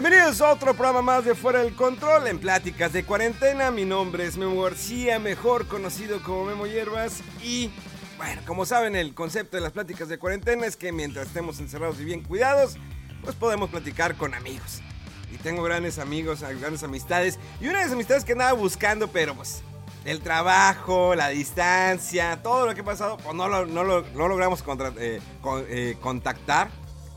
Bienvenidos a otro programa más de Fuera del Control en Pláticas de Cuarentena. Mi nombre es Memo García, mejor conocido como Memo Hierbas. Y bueno, como saben, el concepto de las pláticas de cuarentena es que mientras estemos encerrados y bien cuidados, pues podemos platicar con amigos. Y tengo grandes amigos, grandes amistades. Y una de las amistades que andaba buscando, pero pues el trabajo, la distancia, todo lo que ha pasado, pues no lo, logramos eh, eh, contactar.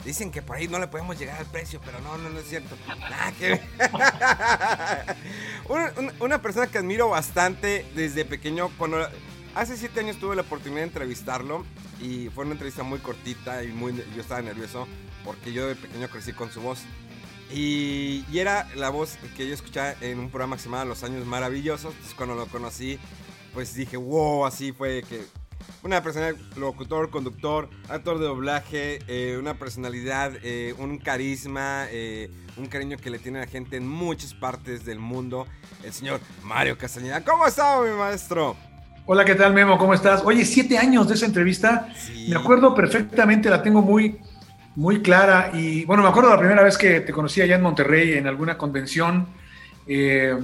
Dicen que por ahí no le podemos llegar al precio, pero no, no, no es cierto. Nada que una, una- persona que admiro bastante desde pequeño, hace siete años tuve la oportunidad de entrevistarlo y fue una entrevista muy cortita y muy, yo estaba nervioso porque yo de pequeño crecí con su voz. Y, y era la voz que yo escuchaba en un programa que se llamaba Los Años Maravillosos. Entonces cuando lo conocí, pues dije, wow, así fue que una persona, locutor, conductor, actor de doblaje, eh, una personalidad, eh, un carisma, eh, un cariño que le tiene a la gente en muchas partes del mundo. El señor Mario Castañeda. ¿Cómo está, mi maestro? Hola, ¿qué tal, Memo? ¿Cómo estás? Oye, siete años de esa entrevista. Sí. Me acuerdo perfectamente, la tengo muy, muy clara. Y bueno, me acuerdo la primera vez que te conocí allá en Monterrey en alguna convención. eh,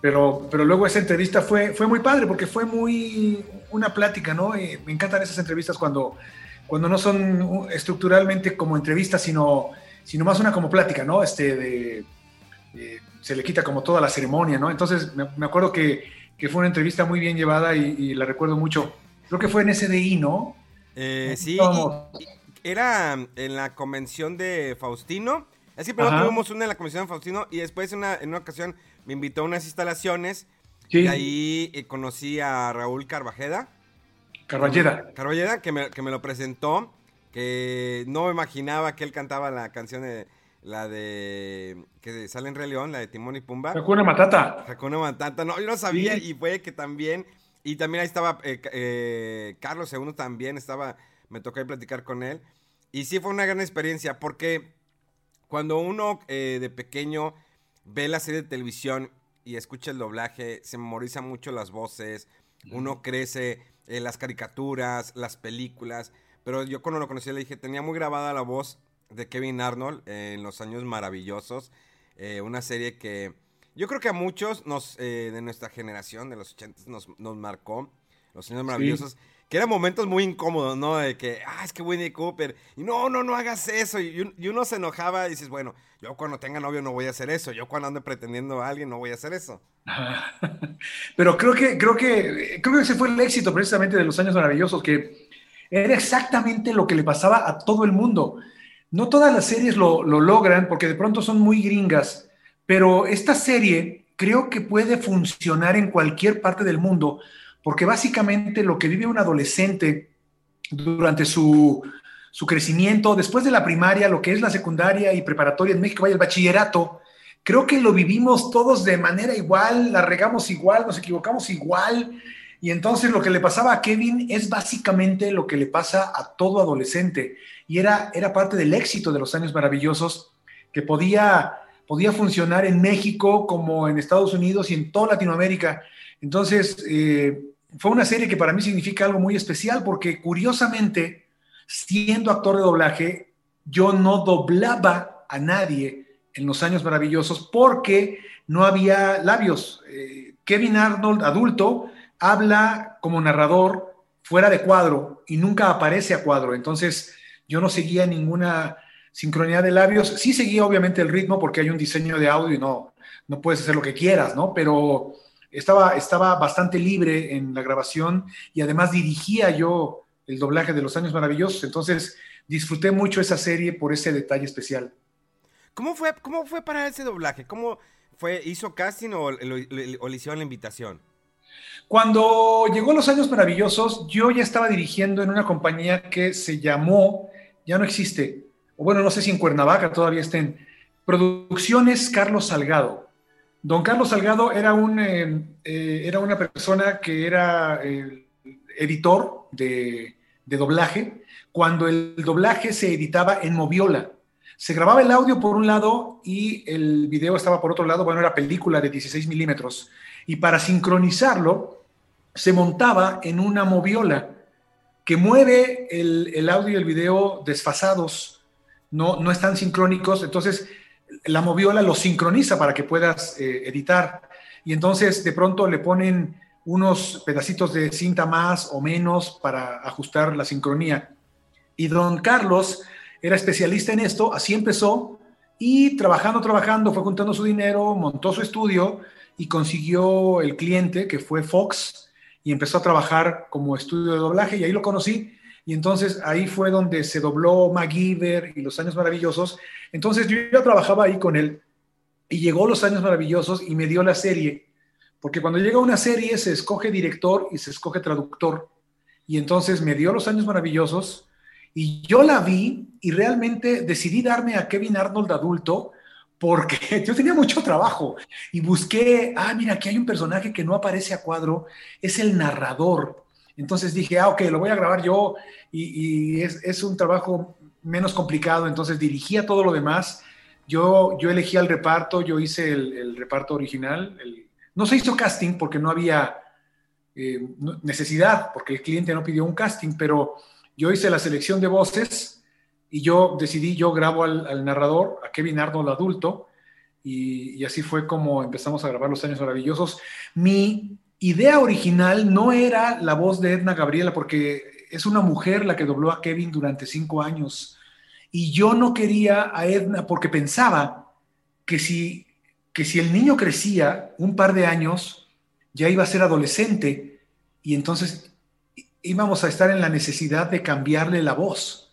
pero, pero luego esa entrevista fue, fue muy padre porque fue muy una plática, ¿no? Eh, me encantan esas entrevistas cuando, cuando no son uh, estructuralmente como entrevistas, sino, sino más una como plática, ¿no? Este, de, se le quita como toda la ceremonia, ¿no? Entonces me, me acuerdo que, que fue una entrevista muy bien llevada y, y la recuerdo mucho. Creo que fue en SDI, ¿no? Eh, sí, era en la convención de Faustino. Así primero Ajá. tuvimos una en la convención de Faustino y después en una, en una ocasión me invitó a unas instalaciones Sí, y ahí eh, conocí a Raúl Carvajeda. Carballeda. Carvajeda, que me, que me lo presentó, que no me imaginaba que él cantaba la canción de la de que sale en Rey León, la de Timón y Pumba. Hakuna Matata. Hakuna Matata, no, yo no sabía Sí. y fue que también, y también ahí estaba eh, eh, Carlos II también, estaba, me tocó ahí platicar con él, y sí fue una gran experiencia, porque cuando uno eh, de pequeño ve la serie de televisión y escucha el doblaje, se memoriza mucho las voces, uno crece en las caricaturas, las películas, pero yo cuando lo conocí le dije, tenía muy grabada la voz de Kevin Arnold en Los Años Maravillosos, eh, una serie que yo creo que a muchos nos, eh, de nuestra generación, de los 80 nos, nos marcó, Los Años Maravillosos, que eran momentos muy incómodos, ¿no? De que, ah, es que Winnie Cooper, y no, no, no hagas eso, y, y uno se enojaba y dices, bueno, yo cuando tenga novio no voy a hacer eso, yo cuando ande pretendiendo a alguien no voy a hacer eso. Pero creo que, creo que, creo que ese fue el éxito precisamente de los años maravillosos, que era exactamente lo que le pasaba a todo el mundo. No todas las series lo, lo logran porque de pronto son muy gringas, pero esta serie creo que puede funcionar en cualquier parte del mundo, porque básicamente lo que vive un adolescente durante su, su crecimiento, después de la primaria, lo que es la secundaria y preparatoria en México, vaya el bachillerato, creo que lo vivimos todos de manera igual, la regamos igual, nos equivocamos igual. Y entonces lo que le pasaba a Kevin es básicamente lo que le pasa a todo adolescente. Y era, era parte del éxito de los años maravillosos que podía, podía funcionar en México como en Estados Unidos y en toda Latinoamérica. Entonces, eh, fue una serie que para mí significa algo muy especial porque curiosamente, siendo actor de doblaje, yo no doblaba a nadie en los años maravillosos porque no había labios. Eh, Kevin Arnold, adulto, habla como narrador fuera de cuadro y nunca aparece a cuadro. Entonces yo no seguía ninguna sincronía de labios. Sí seguía obviamente el ritmo porque hay un diseño de audio y no, no puedes hacer lo que quieras, ¿no? Pero estaba, estaba bastante libre en la grabación y además dirigía yo el doblaje de Los Años Maravillosos. Entonces disfruté mucho esa serie por ese detalle especial. ¿Cómo fue, cómo fue para ese doblaje? ¿Cómo fue? ¿Hizo casting o, le hicieron la invitación? Cuando llegó Los Años Maravillosos, yo ya estaba dirigiendo en una compañía que se llamó, ya no existe, o bueno, no sé si en Cuernavaca todavía estén, Producciones Carlos Salgado. Don Carlos Salgado era, un, eh, eh, era una persona que era eh, editor de, de doblaje cuando el doblaje se editaba en Moviola. Se grababa el audio por un lado y el video estaba por otro lado, bueno, era película de 16 milímetros. Y para sincronizarlo, se montaba en una moviola que mueve el, audio y el video desfasados, no, no están sincrónicos, entonces la moviola lo sincroniza para que puedas eh, editar. Y entonces de pronto le ponen unos pedacitos de cinta más o menos para ajustar la sincronía. Y don Carlos era especialista en esto, así empezó y trabajando, trabajando, fue juntando su dinero, montó su estudio y consiguió el cliente que fue Fox y empezó a trabajar como estudio de doblaje y ahí lo conocí. Y entonces ahí fue donde se dobló MacGyver y Los Años Maravillosos. Entonces yo ya trabajaba ahí con él y llegó Los Años Maravillosos y me dio la serie porque cuando llega una serie se escoge director y se escoge traductor. Y entonces me dio Los Años Maravillosos y yo la vi y realmente decidí darme a Kevin Arnold adulto porque yo tenía mucho trabajo y busqué, ah, mira, aquí hay un personaje que no aparece a cuadro, es el narrador. Entonces dije, ah, ok, lo voy a grabar yo y, es, un trabajo menos complicado, entonces dirigía todo lo demás. Yo, yo elegí al reparto, yo hice el, reparto original, el, no se hizo casting porque no había eh, necesidad, porque el cliente no pidió un casting, pero yo hice la selección de voces y yo decidí, yo grabo al, narrador, a Kevin Arnold adulto, y, así fue como empezamos a grabar Los Años Maravillosos. Mi idea original no era la voz de Edna Gabriela, porque es una mujer la que dobló a Kevin durante cinco años. Y yo no quería a Edna porque pensaba que si que si el niño crecía un par de años, ya iba a ser adolescente y entonces íbamos a estar en la necesidad de cambiarle la voz.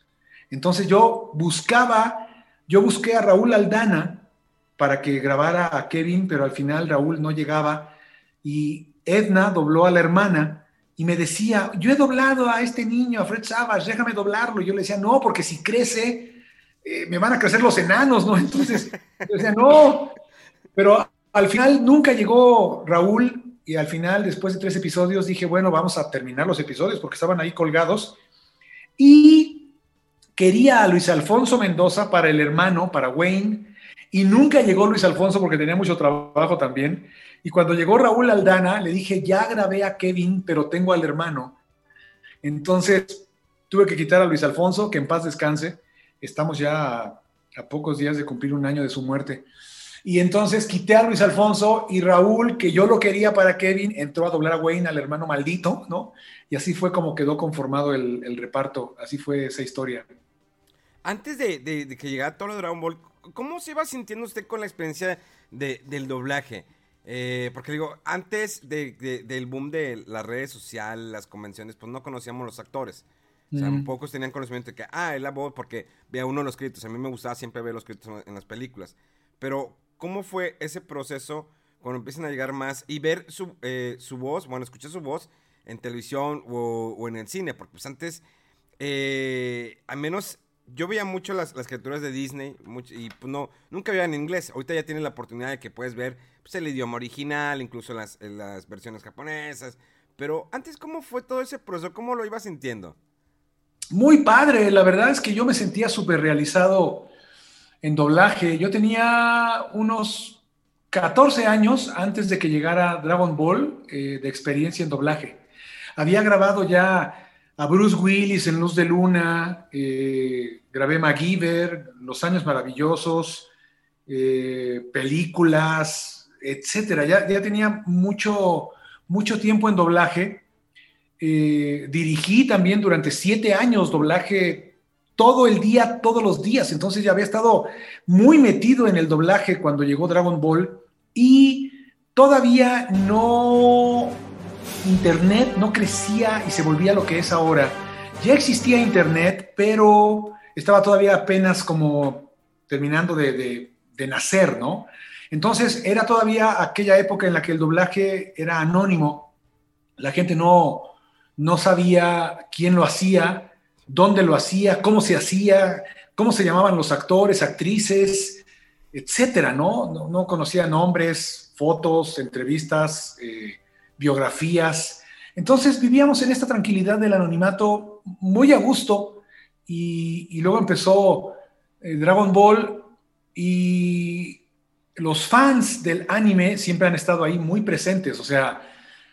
Entonces yo buscaba, yo busqué a Raúl Aldana para que grabara a Kevin, pero al final Raúl no llegaba y Edna dobló a la hermana y me decía, yo he doblado a este niño, a Fred Savage, déjame doblarlo. Y yo le decía, no, porque si crece, eh, me van a crecer los enanos, ¿no? Entonces, yo decía, no, pero al final nunca llegó Raúl y al final, después de tres episodios, dije, bueno, vamos a terminar los episodios porque estaban ahí colgados. Y quería a Luis Alfonso Mendoza para el hermano, para Wayne, y nunca llegó Luis Alfonso porque tenía mucho trabajo también. Y cuando llegó Raúl Aldana, le dije, ya grabé a Kevin, pero tengo al hermano. Entonces, tuve que quitar a Luis Alfonso, que en paz descanse. Estamos ya a, pocos días de cumplir un año de su muerte. Y entonces quité a Luis Alfonso y Raúl, que yo lo quería para Kevin, entró a doblar a Wayne, al hermano maldito, ¿no? Y así fue como quedó conformado el, reparto. Así fue esa historia. Antes de, que llegara todo lo de Dragon Ball, ¿cómo se iba sintiendo usted con la experiencia del doblaje? Eh, porque digo, antes del boom de las redes sociales, las convenciones, pues no conocíamos los actores. O sea, mm. pocos tenían conocimiento de que, ah, es la voz, porque vea uno los créditos. A mí me gustaba siempre ver los créditos en las películas. Pero, ¿Cómo fue ese proceso cuando empiezan a llegar más y ver su, eh, su voz, bueno, escuchar su voz en televisión o, en el cine? Porque pues antes, eh, al menos yo veía mucho las, las criaturas de Disney y pues no, nunca veía en inglés. Ahorita ya tienes la oportunidad de que puedes ver pues, el idioma original, incluso las, las versiones japonesas. Pero antes, ¿cómo fue todo ese proceso? ¿Cómo lo ibas sintiendo? Muy padre, la verdad es que yo me sentía súper realizado en doblaje. Yo tenía unos 14 años antes de que llegara Dragon Ball eh, de experiencia en doblaje. Había grabado ya a Bruce Willis en Luz de Luna, eh, grabé MacGyver, Los Años Maravillosos, eh, películas, etcétera. Ya, ya tenía mucho, mucho tiempo en doblaje. dirigí también durante siete años doblaje todo el día, todos los días. Entonces ya había estado muy metido en el doblaje cuando llegó Dragon Ball y todavía no, Internet no crecía y se volvía lo que es ahora. Ya existía Internet, pero estaba todavía apenas como terminando de, nacer, ¿no? Entonces era todavía aquella época en la que el doblaje era anónimo. La gente no, no sabía quién lo hacía, dónde lo hacía, cómo se hacía, cómo se llamaban los actores, actrices, etcétera, ¿no? No, conocía nombres, fotos, entrevistas, eh, biografías. Entonces vivíamos en esta tranquilidad del anonimato muy a gusto y, luego empezó eh, Dragon Ball y los fans del anime siempre han estado ahí muy presentes, o sea,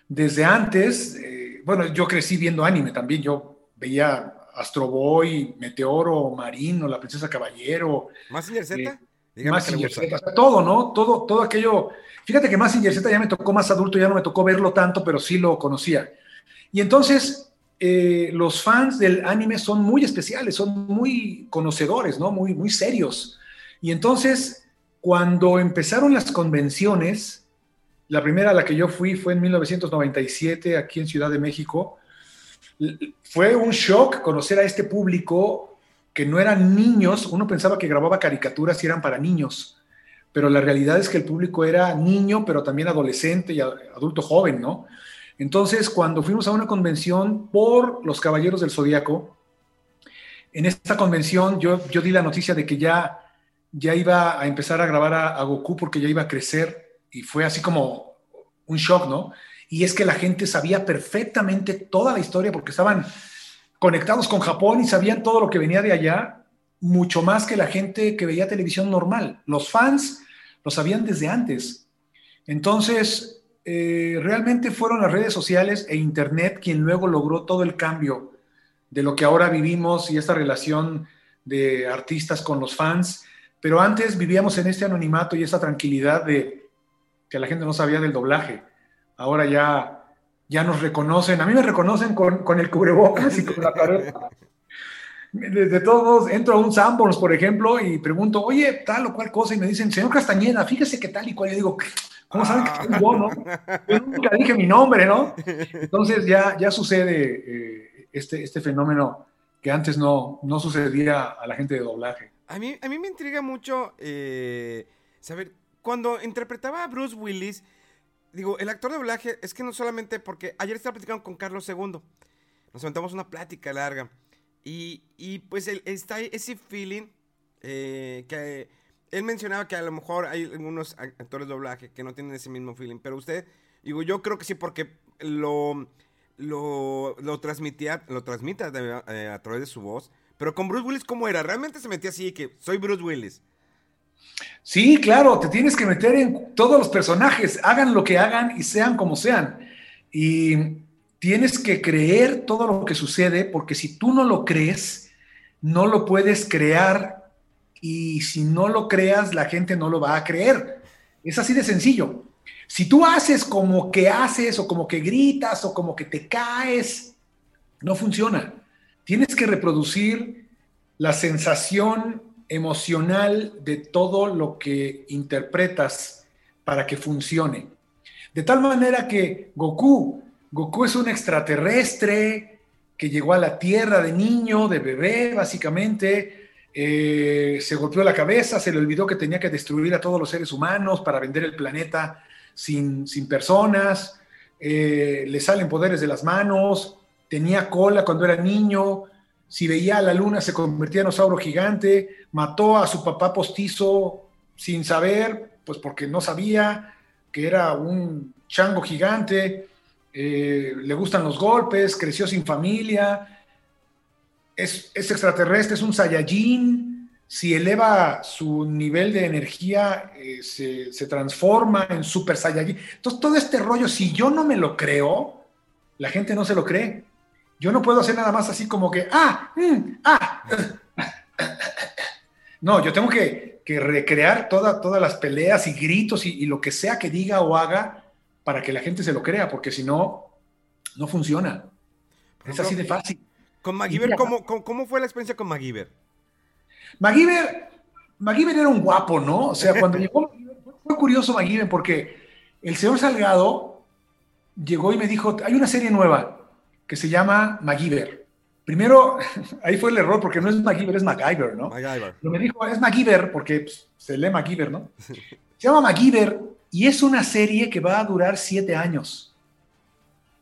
desde antes, eh, bueno, yo crecí viendo anime también, yo veía Astro Boy, Meteoro, Marino, La Princesa Caballero. ¿Massinger Z? Eh, Massinger Z, todo, ¿no? Todo, todo aquello. Fíjate que Massinger Z ya me tocó más adulto, ya no me tocó verlo tanto, pero sí lo conocía. Y entonces, eh, los fans del anime son muy especiales, son muy conocedores, ¿no? Muy, muy serios. Y entonces, cuando empezaron las convenciones, la primera a la que yo fui fue en 1997 aquí en Ciudad de México, fue un shock conocer a este público que no eran niños, uno pensaba que grababa caricaturas y eran para niños, pero la realidad es que el público era niño, pero también adolescente y adulto joven, ¿no? Entonces, cuando fuimos a una convención por los Caballeros del Zodíaco, en esta convención yo, yo di la noticia de que ya ya iba a empezar a grabar a, Goku porque ya iba a crecer y fue así como un shock, ¿no? Y es que la gente sabía perfectamente toda la historia porque estaban conectados con Japón y sabían todo lo que venía de allá, mucho más que la gente que veía televisión normal. Los fans lo sabían desde antes. Entonces, eh, realmente fueron las redes sociales e Internet quien luego logró todo el cambio de lo que ahora vivimos y esta relación de artistas con los fans pero antes vivíamos en este anonimato y esa tranquilidad de que la gente no sabía del doblaje. Ahora ya, ya nos reconocen. A mí me reconocen con, el cubrebocas y con la careta. De, todos modos, entro a un Sanborns, por ejemplo, y pregunto, oye, tal o cual cosa, y me dicen, señor Castañeda, fíjese que tal y cual. Yo digo, ¿cómo saben que soy yo, no? Yo nunca dije mi nombre, ¿no? Entonces ya, ya sucede eh, este, este fenómeno que antes no, no sucedía a la gente de doblaje. A mí, a mí me intriga mucho eh, saber, cuando interpretaba a Bruce Willis, digo, el actor de doblaje es que no solamente porque ayer estaba platicando con Carlos II, nos aventamos una plática larga y, y pues el, está ese feeling eh, que él mencionaba que a lo mejor hay algunos actores de doblaje que no tienen ese mismo feeling, pero usted, digo, yo creo que sí porque lo, lo, lo transmitía, lo transmite eh, a través de su voz pero con Bruce Willis, ¿cómo era? ¿Realmente se metía así que soy Bruce Willis? Sí, claro, te tienes que meter en todos los personajes, hagan lo que hagan y sean como sean. Y tienes que creer todo lo que sucede, porque si tú no lo crees, no lo puedes crear y si no lo creas, la gente no lo va a creer. Es así de sencillo. Si tú haces como que haces o como que gritas o como que te caes, no funciona. Tienes que reproducir la sensación emocional de todo lo que interpretas para que funcione. De tal manera que Goku, Goku es un extraterrestre que llegó a la Tierra de niño, de bebé, básicamente, eh, se golpeó la cabeza, se le olvidó que tenía que destruir a todos los seres humanos para vender el planeta sin, personas, eh, le salen poderes de las manos, tenía cola cuando era niño, si veía a la luna se convertía en osauro gigante, mató a su papá postizo sin saber, pues porque no sabía que era un chango gigante, eh, le gustan los golpes, creció sin familia, es, extraterrestre, es un Saiyajin, si eleva su nivel de energía, eh, se, se, transforma en Super Saiyajin. Entonces, todo este rollo, si yo no me lo creo, la gente no se lo cree. Yo no puedo hacer nada más así como que, ah, mm, ah. No, yo tengo que, recrear todas las peleas y gritos y, lo que sea que diga o haga para que la gente se lo crea, porque si no, no funciona. Es así de fácil. Con MacGyver, ¿cómo, fue la experiencia con MacGyver? MacGyver, MacGyver era un guapo, ¿no? O sea, cuando llegó, fue curioso MacGyver porque el señor Salgado llegó y me dijo, hay una serie nueva, que se llama MacGyver. primero, ahí fue el error porque no es MacGyver, es MacGyver, ¿no? MacGyver. Pero me dijo, es MacGyver porque pues, se lee MacGyver, ¿no? Se llama MacGyver y es una serie que va a durar siete años.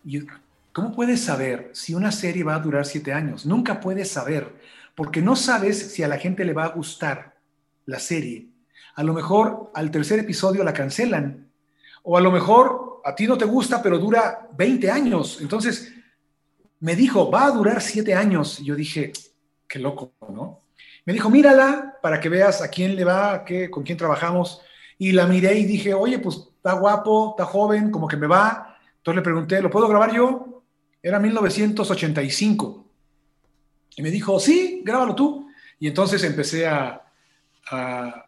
Y, ¿Cómo puedes saber si una serie va a durar siete años? Nunca puedes saber, porque no sabes si a la gente le va a gustar la serie. A lo mejor al tercer episodio la cancelan, o a lo mejor a ti no te gusta, pero dura 20 años. Entonces, me dijo, va a durar siete años. Y yo dije, qué loco, ¿no? Me dijo, mírala para que veas a quién le va, qué, con quién trabajamos. Y la miré y dije, oye, pues está guapo, está joven, como que me va. Entonces le pregunté, ¿lo puedo grabar yo? Era 1985. Y me dijo, sí, grábalo tú. Y entonces empecé a, a,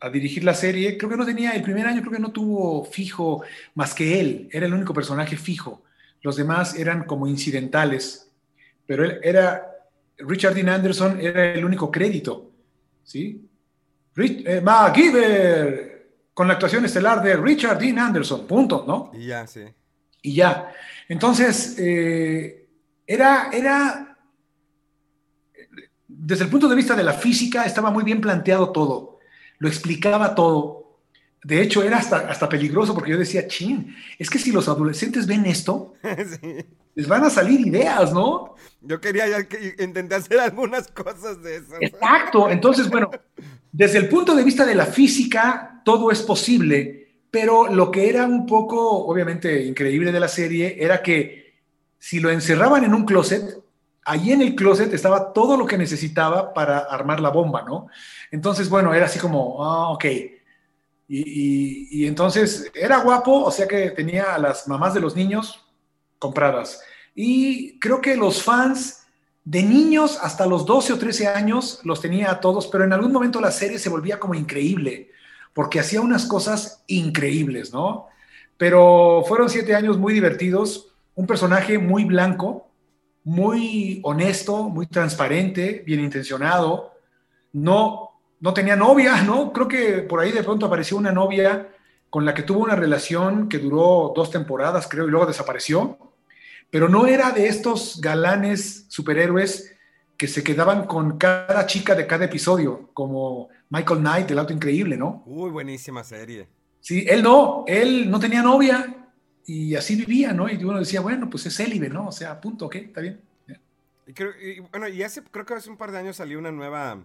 a, dirigir la serie. Creo que no tenía, el primer año creo que no tuvo fijo más que él. Era el único personaje fijo. Los demás eran como incidentales. Pero él era, Richard Dean Anderson era el único crédito. ¿Sí? Rich, eh, MacGyver, con la actuación estelar de Richard Dean Anderson, punto, ¿no? Y ya, sí. Y ya. Entonces, eh, era, era, desde el punto de vista de la física, estaba muy bien planteado todo, lo explicaba todo. De hecho, era hasta, hasta peligroso porque yo decía, chin, es que si los adolescentes ven esto, sí. les van a salir ideas, ¿no? Yo quería ya que intenté hacer algunas cosas de eso. Exacto. Entonces, bueno, desde el punto de vista de la física, todo es posible, pero lo que era un poco, obviamente, increíble de la serie era que si lo encerraban en un closet, allí en el closet estaba todo lo que necesitaba para armar la bomba, ¿no? Entonces, bueno, era así como, ah, ok. Y, entonces era guapo, o sea que tenía a las mamás de los niños compradas. Y creo que los fans de niños hasta los 12 o 13 años los tenía a todos, pero en algún momento la serie se volvía como increíble, porque hacía unas cosas increíbles, ¿no? Pero fueron siete años muy divertidos, un personaje muy blanco, muy honesto, muy transparente, bien intencionado, no no tenía novia, ¿no? Creo que por ahí de pronto apareció una novia con la que tuvo una relación que duró dos temporadas, creo, y luego desapareció. Pero no era de estos galanes superhéroes que se quedaban con cada chica de cada episodio, como Michael Knight, el auto increíble, ¿no? Uy, buenísima serie. Sí, él no, él no tenía novia y así vivía, ¿no? Y uno decía, bueno, pues es célibe, ¿no? O sea, punto, ok, está bien. Y, creo, y bueno, y hace, creo que hace un par de años salió una nueva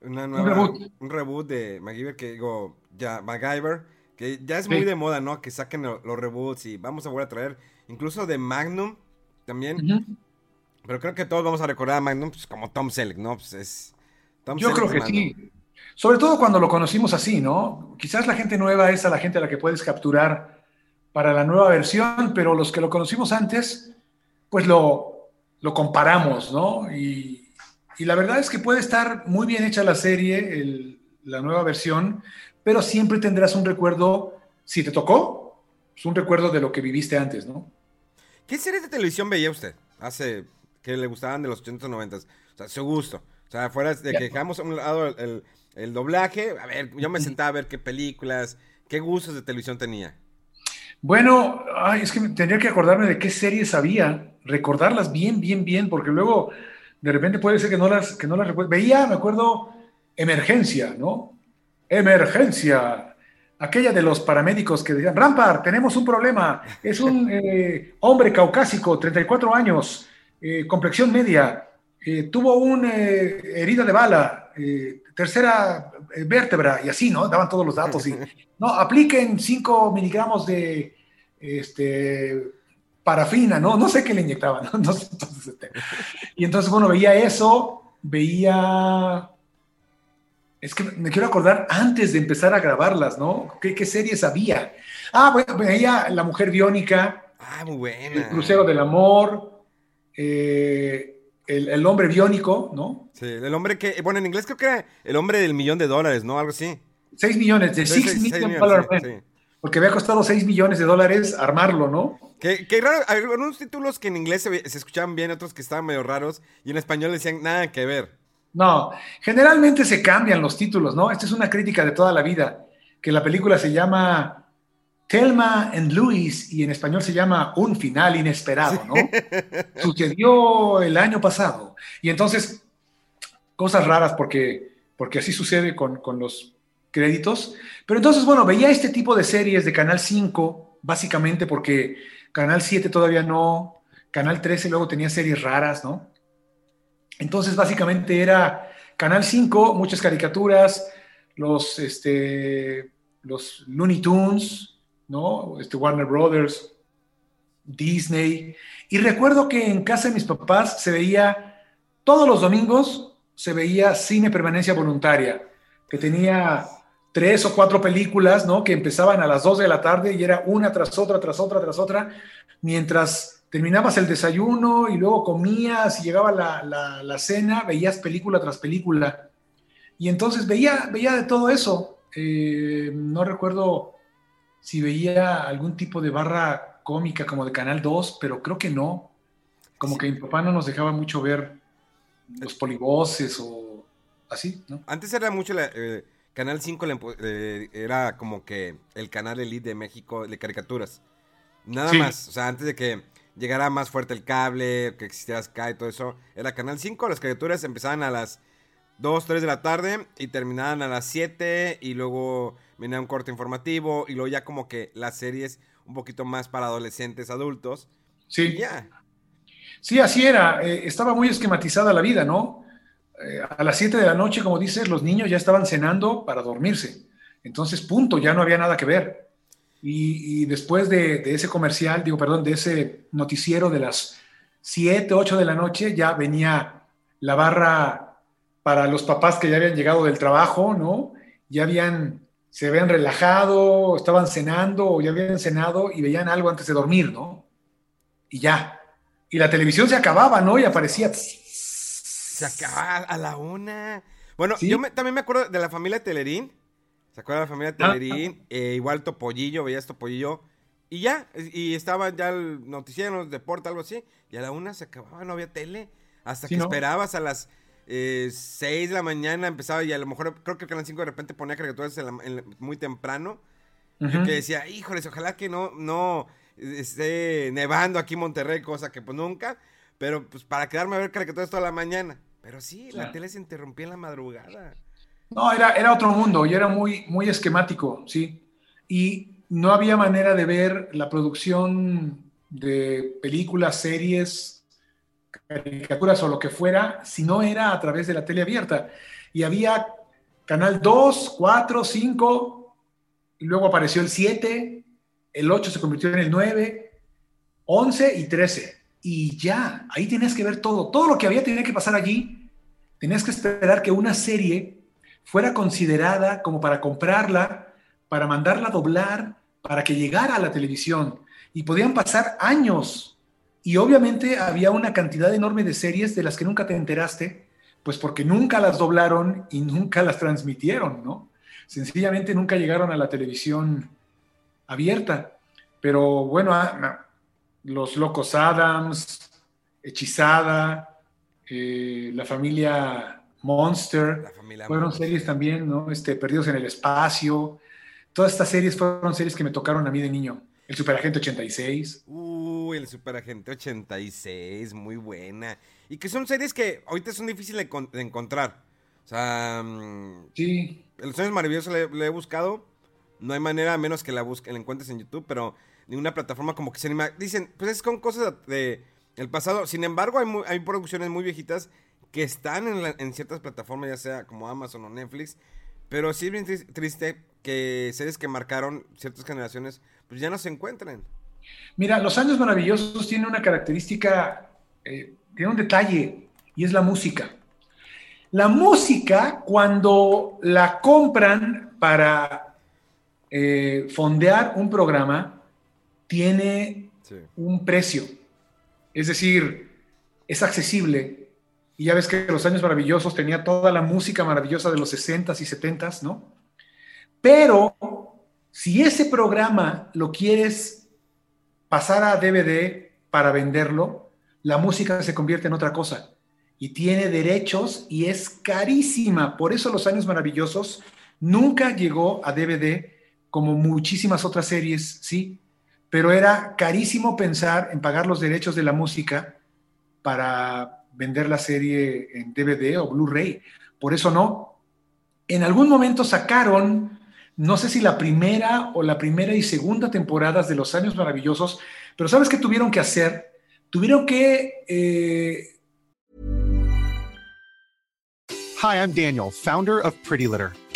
una nueva, un reboot. Un reboot de MacGyver que digo, ya, MacGyver, que ya es muy de moda, ¿no? Que saquen los, los reboots y vamos a volver a traer, incluso de Magnum también. Uh -huh. Pero creo que todos vamos a recordar a Magnum pues, como Tom Selleck, ¿no? Pues es. Tom Yo Selleck creo que Magnum. sí. Sobre todo cuando lo conocimos así, ¿no? Quizás la gente nueva es a la gente a la que puedes capturar para la nueva versión, pero los que lo conocimos antes, pues lo, lo comparamos, ¿no? Y, y la verdad es que puede estar muy bien hecha la serie, el, la nueva versión, pero siempre tendrás un recuerdo, si te tocó, es un recuerdo de lo que viviste antes, ¿no? ¿Qué series de televisión veía usted hace que le gustaban de los 80 90 O sea, su gusto. O sea, fuera de que dejamos a un lado el, el, el, doblaje, a ver, yo me sentaba a ver qué películas, qué gustos de televisión tenía. Bueno, ay, es que tendría que acordarme de qué series había, recordarlas bien, bien, bien, porque luego de repente puede ser que no las, que no las. Veía, me acuerdo, Emergencia, ¿no? Emergencia. Aquella de los paramédicos que decían, Rampart, tenemos un problema. Es un eh, hombre caucásico, 34 años, eh, complexión media, eh, tuvo una herida de bala, tercera vértebra, y así, ¿no? Daban todos los datos. Y, no, apliquen 5 miligramos de este, parafina, ¿no? No sé qué le inyectaban, ¿no? no sé, entonces, este, y entonces, bueno, veía eso, veía... Es que me quiero acordar antes de empezar a grabarlas, ¿no? ¿Qué, qué series había? Ah, bueno, veía La Mujer Biónica. Ah, muy buena. El Crucero del Amor. Eh, el, el, Hombre Biónico, ¿no? Sí, el hombre que... Bueno, en inglés creo que era el hombre del millón de dólares, ¿no? Algo así. 6 millones, de 6 millones dólares. Sí, sí. Porque había costado 6 millones de dólares armarlo, ¿no? Qué, qué raro, algunos títulos que en inglés se, se, escuchaban bien, otros que estaban medio raros, y en español decían nada que ver. No, generalmente se cambian los títulos, ¿no? Esta es una crítica de toda la vida, que la película se llama Thelma and Louise, y en español se llama Un final inesperado, ¿no? Sucedió el año pasado. Y entonces, cosas raras porque, porque así sucede con, con los créditos. Pero entonces, bueno, veía este tipo de series de Canal 5, básicamente porque Canal 7 todavía no, Canal 13 luego tenía series raras, ¿no? Entonces, básicamente era Canal 5, muchas caricaturas, los, este, los Looney Tunes, ¿no? Este, Warner Brothers, Disney. Y recuerdo que en casa de mis papás se veía, todos los domingos se veía cine permanencia voluntaria, que tenía tres o cuatro películas, ¿no? Que empezaban a las dos de la tarde y era una tras otra, tras otra, tras otra, mientras terminabas el desayuno y luego comías y llegaba la, la, cena, veías película tras película. Y entonces veía, veía de todo eso. Eh, no recuerdo si veía algún tipo de barra cómica como de Canal 2, pero creo que no. Como que mi papá no nos dejaba mucho ver los polivoces o así, ¿no? Antes era mucho la, eh, Canal 5 eh, era como que el canal elite de México de caricaturas. Nada más, o sea, antes de que llegara más fuerte el cable, que existiera Sky y todo eso, era Canal 5, las caricaturas empezaban a las 2, 3 de la tarde y terminaban a las 7 y luego venía un corte informativo y luego ya como que las series un poquito más para adolescentes, adultos. Sí. Sí, así era. Eh, estaba muy esquematizada la vida, ¿no? Eh, a las 7 de la noche, como dices, los niños ya estaban cenando para dormirse. Entonces, punto, ya no había nada que ver. Y, después de, ese comercial, digo, perdón, de ese noticiero de las 7, 8 de la noche, ya venía la barra para los papás que ya habían llegado del trabajo, ¿no? Ya habían se habían relajado, estaban cenando o ya habían cenado y veían algo antes de dormir, ¿no? Y ya. Y la televisión se acababa, ¿no? Y aparecía. Se acababa a la una. Bueno, yo también me acuerdo de la familia Telerín. ¿Se acuerdan de la familia ah, Telerín? Ah. Eh, igual Topollillo, veías Topollillo. Y ya, y estaba ya el noticiero, el deporte, algo así. Y a la una se acababa, no había tele. Hasta que esperabas a las eh, 6 de la mañana empezaba y a lo mejor creo que el Canal 5 de repente ponía caricaturas muy temprano. que decía, híjoles, ojalá que no, no esté nevando aquí en Monterrey, cosa que pues nunca. Pero pues para quedarme a ver caricaturas toda la mañana. Pero sí, la tele se interrumpía en la madrugada. No, era, era otro mundo y era muy, muy esquemático, sí. Y no había manera de ver la producción de películas, series, caricaturas o lo que fuera, si no era a través de la tele abierta. Y había canal 2, 4, 5, y luego apareció el 7, el 8 se convirtió en el 9, 11 y 13. Y ya, ahí tenías que ver todo. Todo lo que había tenía que pasar allí. Tenías que esperar que una serie fuera considerada como para comprarla, para mandarla a doblar, para que llegara a la televisión. Y podían pasar años y obviamente había una cantidad enorme de series de las que nunca te enteraste, pues porque nunca las doblaron y nunca las transmitieron, ¿no? Sencillamente nunca llegaron a la televisión abierta. Pero bueno, ah, Los Locos Adams, Hechizada, eh, La Familia Monster, fueron series también, ¿no? Este, Perdidos en el Espacio. Todas estas series fueron series que me tocaron a mí de niño. El Superagente 86. Uy, el Superagente 86, muy buena. Y que son series que ahorita son difíciles de, encontrar. O sea, mm, sí. El Sueños Maravillosos le, he buscado. No hay manera, a menos que la, busque, la encuentres en YouTube, pero ninguna plataforma como que se anima. Dicen, pues es con cosas de, el pasado. Sin embargo, hay, hay producciones muy viejitas que están en, ciertas plataformas, ya sea como Amazon o Netflix. Pero sí es bien triste que series que marcaron ciertas generaciones pues ya no se encuentran. Mira, Los Años Maravillosos tiene una característica, eh, tiene un detalle, y es la música. La música, cuando la compran para eh, fondear un programa, tiene un precio. Es decir, es accesible. Y ya ves que Los Años Maravillosos tenía toda la música maravillosa de los 60s y 70s, ¿no? Pero si ese programa lo quieres pasar a DVD para venderlo, la música se convierte en otra cosa y tiene derechos y es carísima. Por eso Los Años Maravillosos nunca llegó a DVD como muchísimas otras series, sí, pero era carísimo pensar en pagar los derechos de la música para vender la serie en DVD o Blu-ray. Por eso no. En algún momento sacaron, no sé si la primera o la primera y segunda temporadas de Los Años Maravillosos, pero ¿sabes qué tuvieron que hacer? Tuvieron que... Eh... Hi, I'm Daniel, founder of Pretty Litter.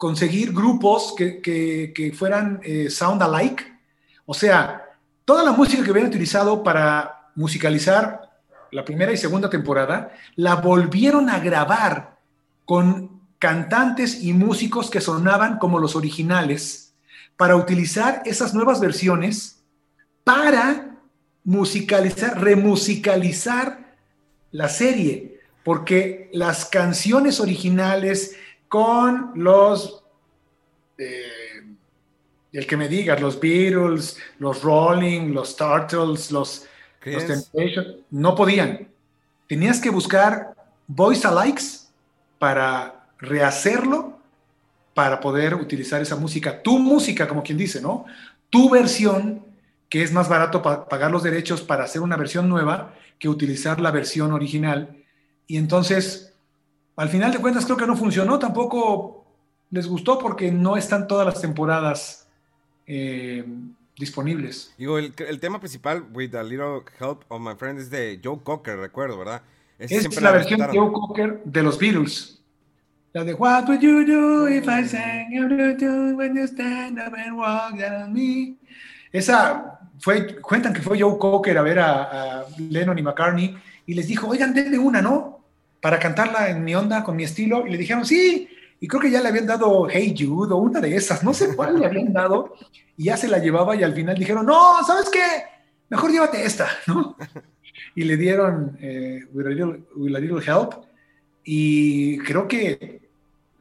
Conseguir grupos que, que, que fueran eh, sound alike. O sea, toda la música que hubieran utilizado para musicalizar la primera y segunda temporada, la volvieron a grabar con cantantes y músicos que sonaban como los originales para utilizar esas nuevas versiones para musicalizar, remusicalizar la serie, porque las canciones originales con los, eh, el que me digas, los Beatles, los Rolling, los Turtles, los los no podían. Tenías que buscar voice alikes para rehacerlo, para poder utilizar esa música. Tu música, como quien dice, ¿no? Tu versión, que es más barato pagar los derechos para hacer una versión nueva que utilizar la versión original. Y entonces, al final de cuentas, creo que no funcionó. Tampoco les gustó porque no están todas las temporadas. Eh, disponibles. Digo, el, tema principal, With a Little Help of My Friend, es de Joe Cocker, recuerdo, ¿verdad? es la, versión de Joe Cocker de los Beatles. La de What would you do if I sang when you stand up and walk down me? Esa fue, cuentan que fue Joe Cocker a ver a, Lennon y McCartney y les dijo, oigan, denle una, ¿no? Para cantarla en mi onda, con mi estilo. Y le dijeron, sí. Y creo que ya le habían dado Hey Jude o una de esas, no sé cuál le habían dado y ya se la llevaba y al final dijeron, no, ¿sabes qué? Mejor llévate esta, ¿no? Y le dieron eh, with, a little, Help y creo que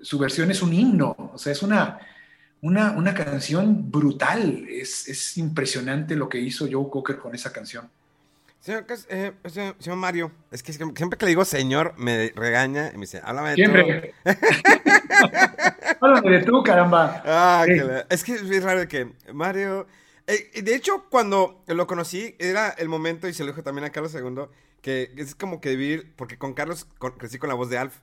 su versión es un himno, o sea, es una, una, una canción brutal, es, es, impresionante lo que hizo Joe Cocker con esa canción. Señor, eh, señor, Mario, es que siempre que le digo señor me regaña y me dice, háblame de Siempre. háblame de tú, caramba. Ah, es que es raro que Mario... Eh, de hecho, cuando lo conocí, era el momento, y se lo dijo también a Carlos II, que es como que vivir, porque con Carlos crecí con la voz de Alf,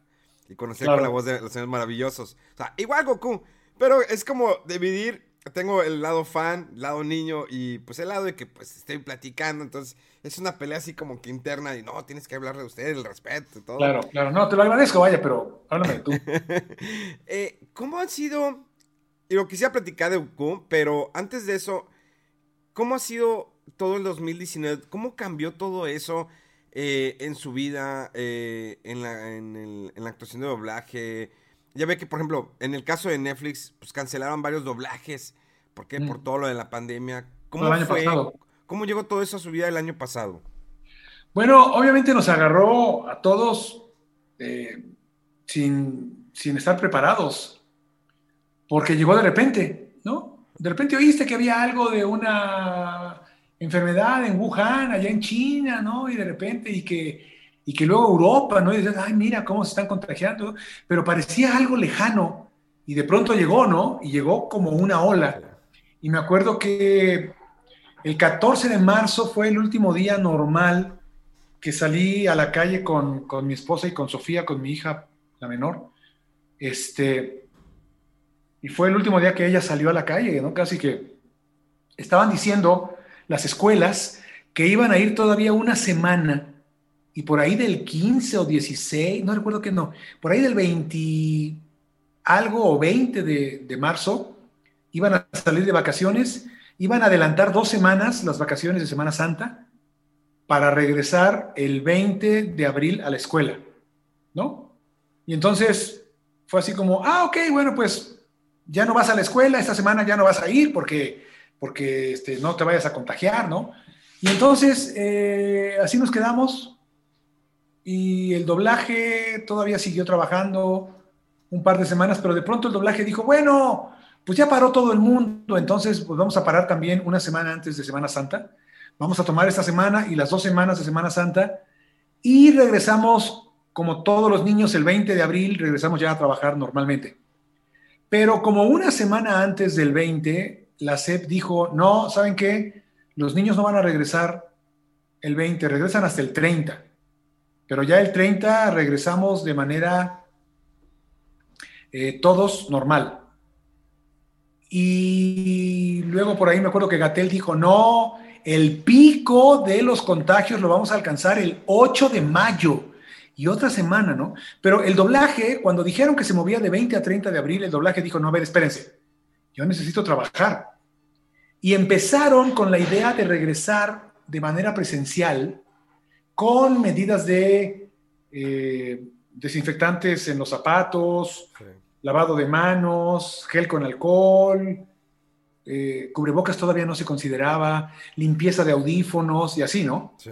y conocí con la voz de los señores maravillosos. O sea, igual Goku, pero es como dividir tengo el lado fan, lado niño y pues el lado de que pues estoy platicando, entonces es una pelea así como que interna y no, tienes que hablar de usted, el respeto y todo. Claro, claro, no, te lo agradezco, vaya, pero háblame tú. eh, ¿Cómo han sido, y lo quisiera platicar de Goku, pero antes de eso, ¿cómo ha sido todo el 2019? ¿Cómo cambió todo eso eh, en su vida, eh, en, la, en, el, en la actuación de doblaje? Ya ve que, por ejemplo, en el caso de Netflix, pues cancelaron varios doblajes. ¿Por qué? Por mm. todo lo de la pandemia. ¿Cómo fue? ¿Cómo llegó todo eso a su vida el año pasado? Bueno, obviamente nos agarró a todos eh, sin, sin estar preparados. Porque llegó de repente, ¿no? De repente oíste que había algo de una enfermedad en Wuhan, allá en China, ¿no? Y de repente, y que y que luego Europa, ¿no? Y dices, ay, mira cómo se están contagiando, pero parecía algo lejano y de pronto llegó, ¿no? Y llegó como una ola. Y me acuerdo que el 14 de marzo fue el último día normal que salí a la calle con, con mi esposa y con Sofía, con mi hija, la menor. Este, y fue el último día que ella salió a la calle, ¿no? Casi que estaban diciendo las escuelas que iban a ir todavía una semana y por ahí del 15 o 16, no recuerdo que no, por ahí del 20 algo o 20 de, marzo, iban a salir de vacaciones, iban a adelantar dos semanas las vacaciones de Semana Santa para regresar el 20 de abril a la escuela, ¿no? Y entonces fue así como, ah, ok, bueno, pues ya no vas a la escuela, esta semana ya no vas a ir porque, porque este, no te vayas a contagiar, ¿no? Y entonces, eh, así nos quedamos y el doblaje todavía siguió trabajando un par de semanas, pero de pronto el doblaje dijo, bueno, pues ya paró todo el mundo, entonces pues vamos a parar también una semana antes de Semana Santa. Vamos a tomar esta semana y las dos semanas de Semana Santa y regresamos, como todos los niños, el 20 de abril, regresamos ya a trabajar normalmente. Pero como una semana antes del 20, la SEP dijo, no, ¿saben qué? Los niños no van a regresar el 20, regresan hasta el 30. Pero ya el 30 regresamos de manera eh, todos normal. Y luego por ahí me acuerdo que Gatel dijo, no, el pico de los contagios lo vamos a alcanzar el 8 de mayo y otra semana, ¿no? Pero el doblaje, cuando dijeron que se movía de 20 a 30 de abril, el doblaje dijo, no, a ver, espérense, yo necesito trabajar. Y empezaron con la idea de regresar de manera presencial con medidas de eh, desinfectantes en los zapatos, lavado de manos, gel con alcohol, eh, cubrebocas todavía no se consideraba, limpieza de audífonos y así, ¿no? Sí.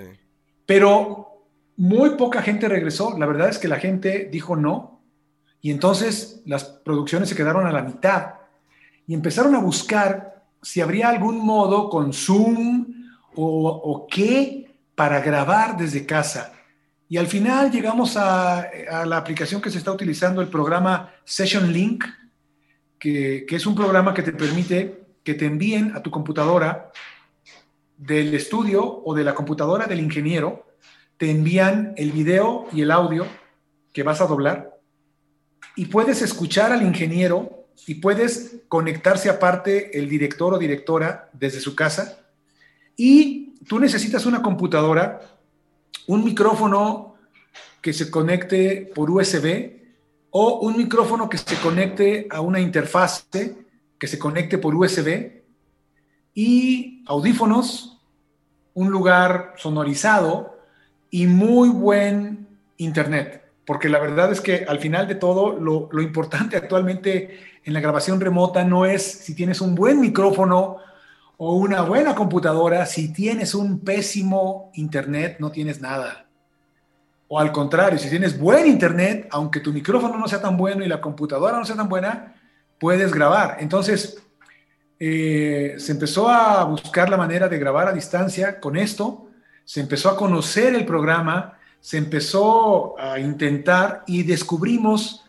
Pero muy poca gente regresó. La verdad es que la gente dijo no. Y entonces las producciones se quedaron a la mitad y empezaron a buscar si habría algún modo con Zoom o, o qué para grabar desde casa. Y al final llegamos a, la aplicación que se está utilizando, el programa Session Link, que, es un programa que te permite que te envíen a tu computadora del estudio o de la computadora del ingeniero, te envían el video y el audio que vas a doblar y puedes escuchar al ingeniero y puedes conectarse aparte el director o directora desde su casa. Y tú necesitas una computadora un micrófono que se conecte por USB o un micrófono que se conecte a una interfase que se conecte por USB y audífonos, un lugar sonorizado y muy buen internet. Porque la verdad es que al final de todo, lo, lo importante actualmente en la grabación remota no es si tienes un buen micrófono o una buena computadora, si tienes un pésimo internet, no tienes nada. O al contrario, si tienes buen internet, aunque tu micrófono no sea tan bueno y la computadora no sea tan buena, puedes grabar. Entonces, eh, se empezó a buscar la manera de grabar a distancia con esto, se empezó a conocer el programa, se empezó a intentar y descubrimos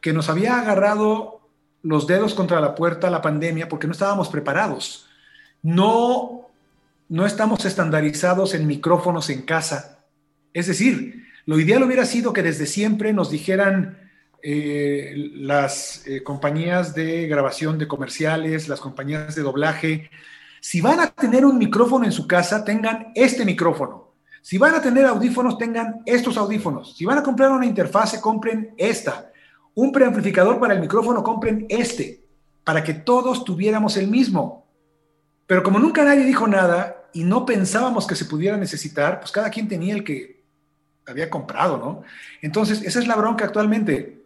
que nos había agarrado los dedos contra la puerta la pandemia porque no estábamos preparados no, no estamos estandarizados en micrófonos en casa. Es decir, lo ideal hubiera sido que desde siempre nos dijeran eh, las eh, compañías de grabación de comerciales, las compañías de doblaje, si van a tener un micrófono en su casa, tengan este micrófono. Si van a tener audífonos, tengan estos audífonos. Si van a comprar una interfase, compren esta. Un preamplificador para el micrófono, compren este, para que todos tuviéramos el mismo. Pero como nunca nadie dijo nada y no pensábamos que se pudiera necesitar, pues cada quien tenía el que había comprado, ¿no? Entonces, esa es la bronca actualmente,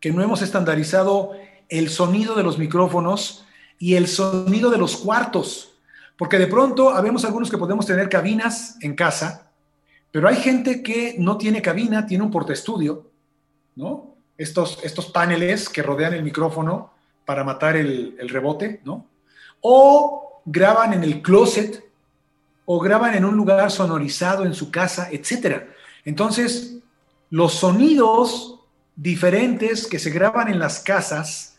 que no hemos estandarizado el sonido de los micrófonos y el sonido de los cuartos, porque de pronto habemos algunos que podemos tener cabinas en casa, pero hay gente que no tiene cabina, tiene un portaestudio, ¿no? Estos, estos paneles que rodean el micrófono para matar el, el rebote, ¿no? O graban en el closet o graban en un lugar sonorizado en su casa, etc. Entonces, los sonidos diferentes que se graban en las casas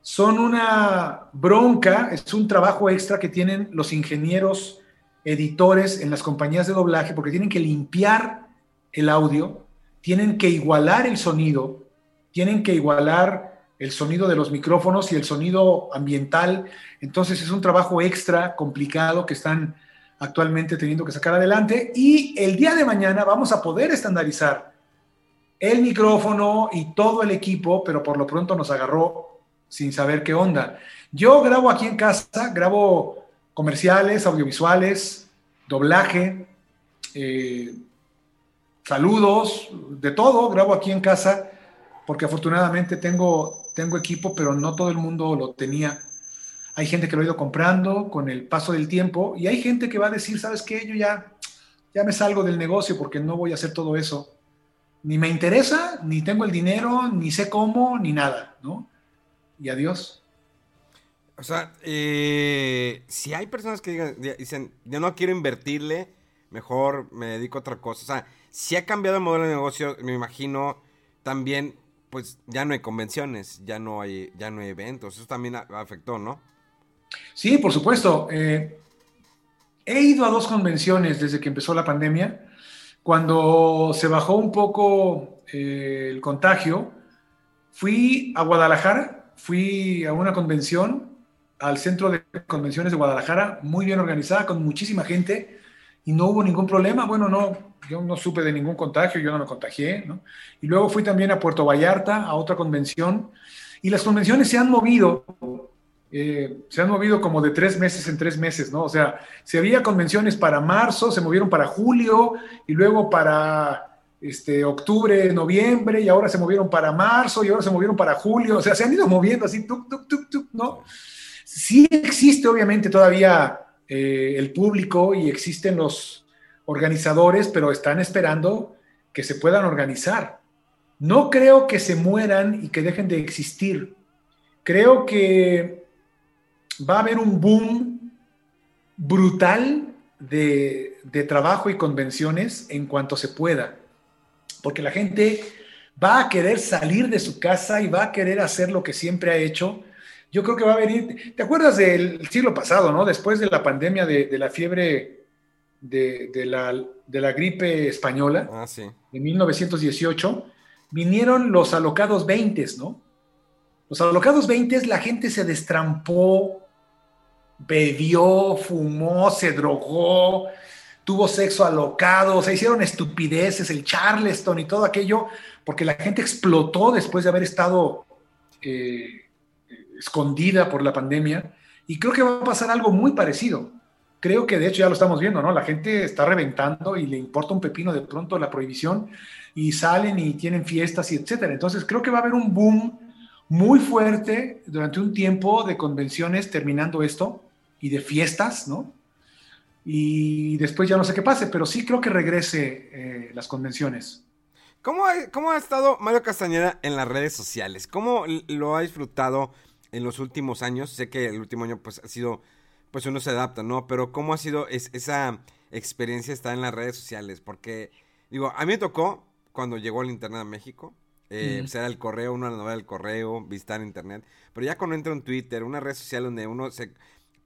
son una bronca, es un trabajo extra que tienen los ingenieros editores en las compañías de doblaje porque tienen que limpiar el audio, tienen que igualar el sonido, tienen que igualar el sonido de los micrófonos y el sonido ambiental. Entonces es un trabajo extra complicado que están actualmente teniendo que sacar adelante y el día de mañana vamos a poder estandarizar el micrófono y todo el equipo, pero por lo pronto nos agarró sin saber qué onda. Yo grabo aquí en casa, grabo comerciales, audiovisuales, doblaje, eh, saludos, de todo, grabo aquí en casa, porque afortunadamente tengo tengo equipo, pero no todo el mundo lo tenía. Hay gente que lo ha ido comprando con el paso del tiempo y hay gente que va a decir, ¿sabes qué? Yo ya, ya me salgo del negocio porque no voy a hacer todo eso. Ni me interesa, ni tengo el dinero, ni sé cómo, ni nada, ¿no? Y adiós. O sea, eh, si hay personas que dicen, yo no quiero invertirle, mejor me dedico a otra cosa. O sea, si ha cambiado el modelo de negocio, me imagino también, pues ya no hay convenciones, ya no hay, ya no hay eventos. Eso también afectó, ¿no? Sí, por supuesto. Eh, he ido a dos convenciones desde que empezó la pandemia. Cuando se bajó un poco eh, el contagio, fui a Guadalajara, fui a una convención, al centro de convenciones de Guadalajara, muy bien organizada, con muchísima gente, y no hubo ningún problema. Bueno, no, yo no supe de ningún contagio, yo no me contagié, ¿no? Y luego fui también a Puerto Vallarta, a otra convención, y las convenciones se han movido, eh, se han movido como de tres meses en tres meses, ¿no? O sea, si había convenciones para marzo, se movieron para julio, y luego para este, octubre, noviembre, y ahora se movieron para marzo, y ahora se movieron para julio, o sea, se han ido moviendo así, tuk, tuk, tuk, tuk, ¿no? Sí existe obviamente todavía eh, el público y existen los organizadores, pero están esperando que se puedan organizar. No creo que se mueran y que dejen de existir. Creo que va a haber un boom brutal de, de trabajo y convenciones en cuanto se pueda, porque la gente va a querer salir de su casa y va a querer hacer lo que siempre ha hecho yo creo que va a venir, ¿te acuerdas del siglo pasado, no? Después de la pandemia de, la fiebre de, la, de, la, gripe española, ah, sí. de 1918, vinieron los alocados 20, ¿no? Los alocados 20, la gente se destrampó, bebió, fumó, se drogó, tuvo sexo alocado, se hicieron estupideces, el Charleston y todo aquello, porque la gente explotó después de haber estado eh, escondida por la pandemia. Y creo que va a pasar algo muy parecido. Creo que de hecho ya lo estamos viendo, ¿no? La gente está reventando y le importa un pepino de pronto la prohibición y salen y tienen fiestas y etcétera. Entonces creo que va a haber un boom muy fuerte durante un tiempo de convenciones terminando esto y de fiestas, ¿no? Y después ya no sé qué pase, pero sí creo que regrese eh, las convenciones. ¿Cómo ¿Cómo ha estado Mario Castañeda en las redes sociales? ¿Cómo lo ha disfrutado? En los últimos años? Sé que el último año pues ha sido, pues uno se adapta, ¿no? Pero ¿cómo ha sido esa experiencia estar en las redes sociales? Porque, digo, a mí me tocó cuando llegó el Internet a México, eh, pues, era el correo, una novela del correo, visitar internet. Pero ya cuando entro en Twitter, una red social donde uno se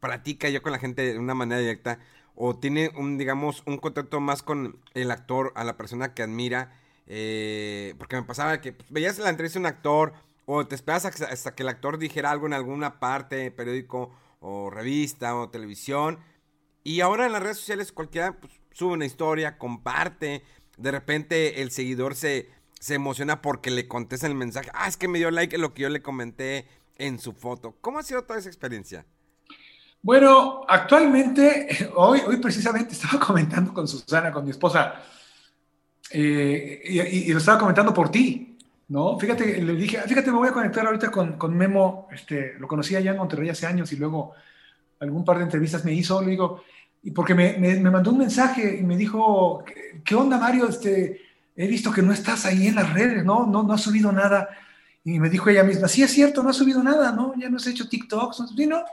platica yo con la gente de una manera directa, o tiene un, digamos, un contacto más con el actor, a la persona que admira, eh, porque me pasaba que pues, veías la entrevista de un actor, o te esperas hasta que el actor dijera algo en alguna parte, periódico o revista o televisión. Y ahora en las redes sociales cualquiera pues, sube una historia, comparte. De repente el seguidor se, se emociona porque le contesta el mensaje. Ah, es que me dio like lo que yo le comenté en su foto. ¿Cómo ha sido toda esa experiencia? Bueno, actualmente, hoy, hoy precisamente estaba comentando con Susana, con mi esposa, eh, y, lo estaba comentando por ti. ¿No? Fíjate, le dije, fíjate, me voy a conectar ahorita con, con Memo, este, lo conocía ya en Monterrey hace años y luego algún par de entrevistas me hizo, le digo, y porque me, me, mandó un mensaje y me dijo, ¿qué, onda Mario? Este, he visto que no estás ahí en las redes, ¿no? No, no has subido nada. Y me dijo ella misma, sí es cierto, no has subido nada, ¿no? Ya no has hecho TikToks, ¿no? no,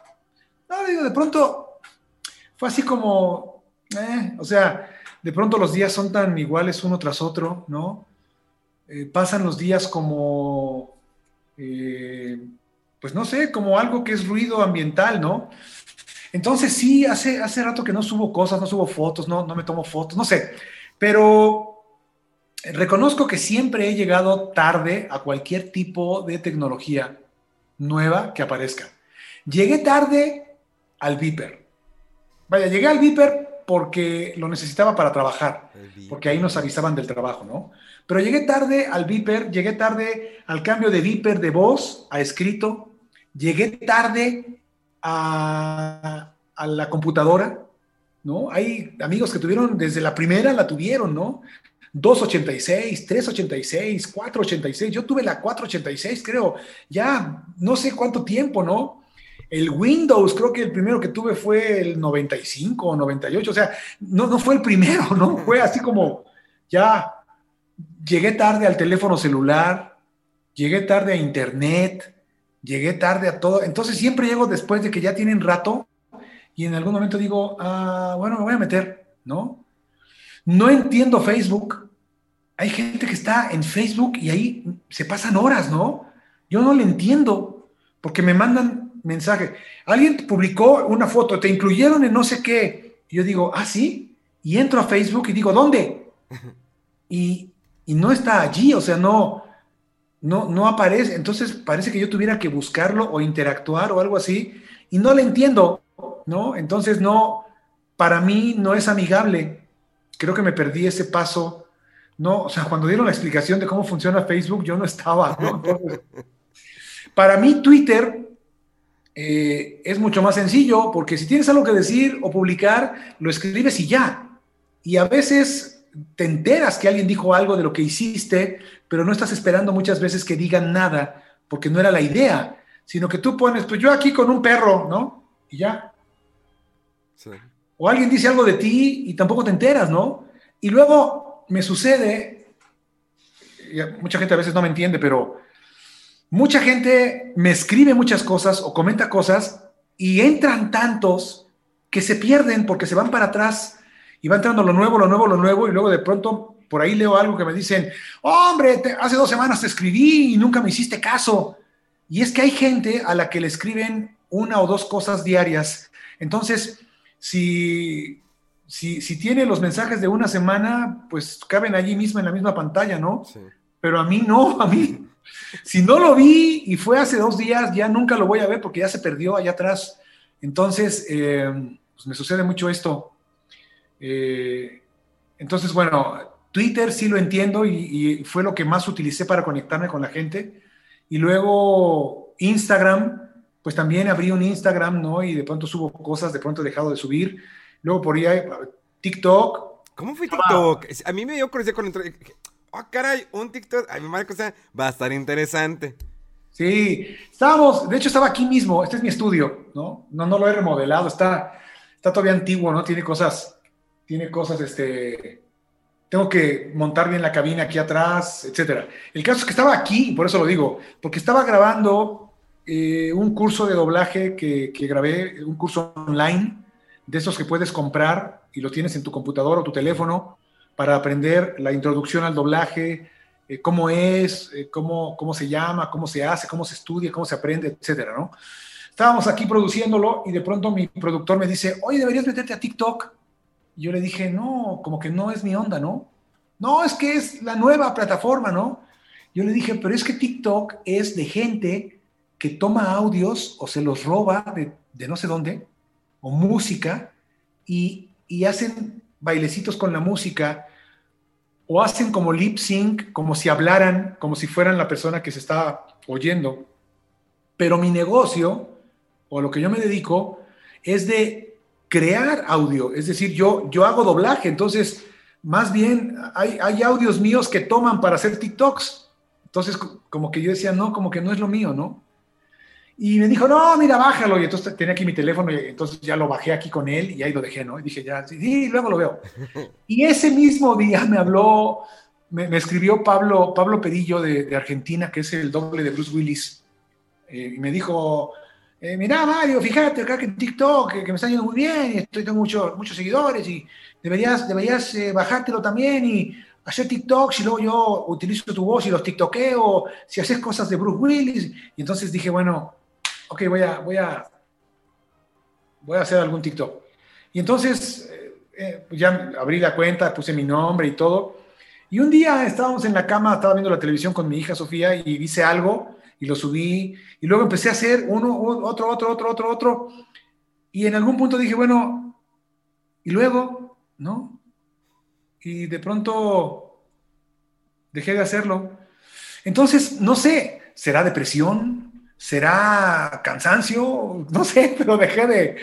no, digo, de pronto fue así como, eh, o sea, de pronto los días son tan iguales uno tras otro, ¿no? Eh, pasan los días como, eh, pues no sé, como algo que es ruido ambiental, ¿no? Entonces sí, hace, hace rato que no subo cosas, no subo fotos, no, no me tomo fotos, no sé, pero reconozco que siempre he llegado tarde a cualquier tipo de tecnología nueva que aparezca. Llegué tarde al Viper. Vaya, llegué al Viper porque lo necesitaba para trabajar, porque ahí nos avisaban del trabajo, ¿no? Pero llegué tarde al Viper, llegué tarde al cambio de Viper de voz a escrito, llegué tarde a, la computadora, ¿no? Hay amigos que tuvieron desde la primera, la tuvieron, ¿no? 286, 386, 486. Yo tuve la 486, creo, ya no sé cuánto tiempo, ¿no? El Windows, creo que el primero que tuve fue el 95 o 98, o sea, no, no fue el primero, ¿no? Fue así como ya llegué tarde al teléfono celular, llegué tarde a internet, llegué tarde a todo. Entonces siempre llego después de que ya tienen rato y en algún momento digo, ah, bueno, me voy a meter, ¿no? No entiendo Facebook. Hay gente que está en Facebook y ahí se pasan horas, ¿no? Yo no le entiendo porque me mandan mensaje. Alguien publicó una foto, te incluyeron en no sé qué. yo digo, ah, sí. Y entro a Facebook y digo, ¿dónde? Y, y no está allí, o sea, no, no, no aparece. Entonces parece que yo tuviera que buscarlo o interactuar o algo así. Y no le entiendo, ¿no? Entonces no, para mí no es amigable creo que me perdí ese paso. No, o sea, cuando dieron la explicación de cómo funciona Facebook, yo no estaba. para mí, Twitter eh, es mucho más sencillo porque si tienes algo que decir o publicar, lo escribes y ya. Y a veces te enteras que alguien dijo algo de lo que hiciste, pero no estás esperando muchas veces que digan nada porque no era la idea, sino que tú pones, pues yo aquí con un perro, ¿no? Y ya. Sí. O alguien dice algo de ti y tampoco te enteras, ¿no? Y luego me sucede, mucha gente a veces no me entiende, pero mucha gente me escribe muchas cosas o comenta cosas y entran tantos que se pierden porque se van para atrás y va entrando lo nuevo, lo nuevo, lo nuevo y luego de pronto por ahí leo algo que me dicen, hombre, hace dos semanas te escribí y nunca me hiciste caso. Y es que hay gente a la que le escriben una o dos cosas diarias. Entonces, si, si, tiene los mensajes de una semana, pues caben allí mismo en la misma pantalla, ¿no? Pero a mí no, a mí. Si no lo vi y fue hace dos días, ya nunca lo voy a ver porque ya se perdió allá atrás. Entonces, eh, pues me sucede mucho esto. Eh, entonces, bueno, Twitter sí lo entiendo y, fue lo que más utilicé para conectarme con la gente. Y luego Instagram, pues también abrí un Instagram, ¿no? Y de pronto subo cosas, de pronto he dejado de subir. Luego por ahí TikTok. ¿Cómo fue TikTok? A mí me dio curiosidad con el... Oh, caray, un TikTok. Ay, mi madre cosa va a estar interesante. Sí, estábamos, de hecho estaba aquí mismo, este es mi estudio, ¿no? No, no lo he remodelado, está, está todavía antiguo, ¿no? Tiene cosas, tiene cosas, este, tengo que montar bien la cabina aquí atrás, etcétera. El caso es que estaba aquí, por eso lo digo, porque estaba grabando eh, un curso de doblaje que, grabé, un curso online, de esos que puedes comprar y lo tienes en tu computador o tu teléfono para aprender la introducción al doblaje, eh, cómo es, eh, cómo, cómo se llama, cómo se hace, cómo se estudia, cómo se aprende, etcétera, ¿no? Estábamos aquí produciéndolo y de pronto mi productor me dice, oye, deberías meterte a TikTok. Y yo le dije, no, como que no es mi onda, ¿no? No, es que es la nueva plataforma, ¿no? Yo le dije, pero es que TikTok es de gente que toma audios o se los roba de, no sé dónde, o música, y, hacen bailecitos con la música, o hacen como lip sync, como si hablaran, como si fueran la persona que se está oyendo. Pero mi negocio, o lo que yo me dedico, es de crear audio, es decir, yo, yo hago doblaje, entonces, más bien hay, hay audios míos que toman para hacer TikToks. Entonces, como que yo decía, no, como que no es lo mío, ¿no? Y me dijo, no, mira, bájalo. Y entonces tenía aquí mi teléfono y entonces ya lo bajé aquí con él y ahí lo dejé, ¿no? Y dije, ya, sí, luego lo veo. Y ese mismo día me habló, me, escribió Pablo, Pablo Pedillo de, Argentina, que es el doble de Bruce Willis. Eh, y me dijo, eh, mira, Mario, fíjate acá que en TikTok, que, me está yendo muy bien, y estoy, tengo muchos muchos seguidores y deberías, deberías eh, bajártelo también y hacer TikToks y luego yo utilizo tu voz y los tiktokeo, si haces cosas de Bruce Willis. Y entonces dije, bueno, ok, voy a, voy a, voy a hacer algún TikTok. Y entonces eh, eh, ya abrí la cuenta, puse mi nombre y todo. Y un día estábamos en la cama, estaba viendo la televisión con mi hija Sofía y hice algo y lo subí. Y luego empecé a hacer uno, otro, otro, otro, otro, otro. Y en algún punto dije, bueno, y luego, ¿no? Y de pronto dejé de hacerlo. Entonces, no sé, ¿será depresión? será cansancio, no sé, pero dejé de,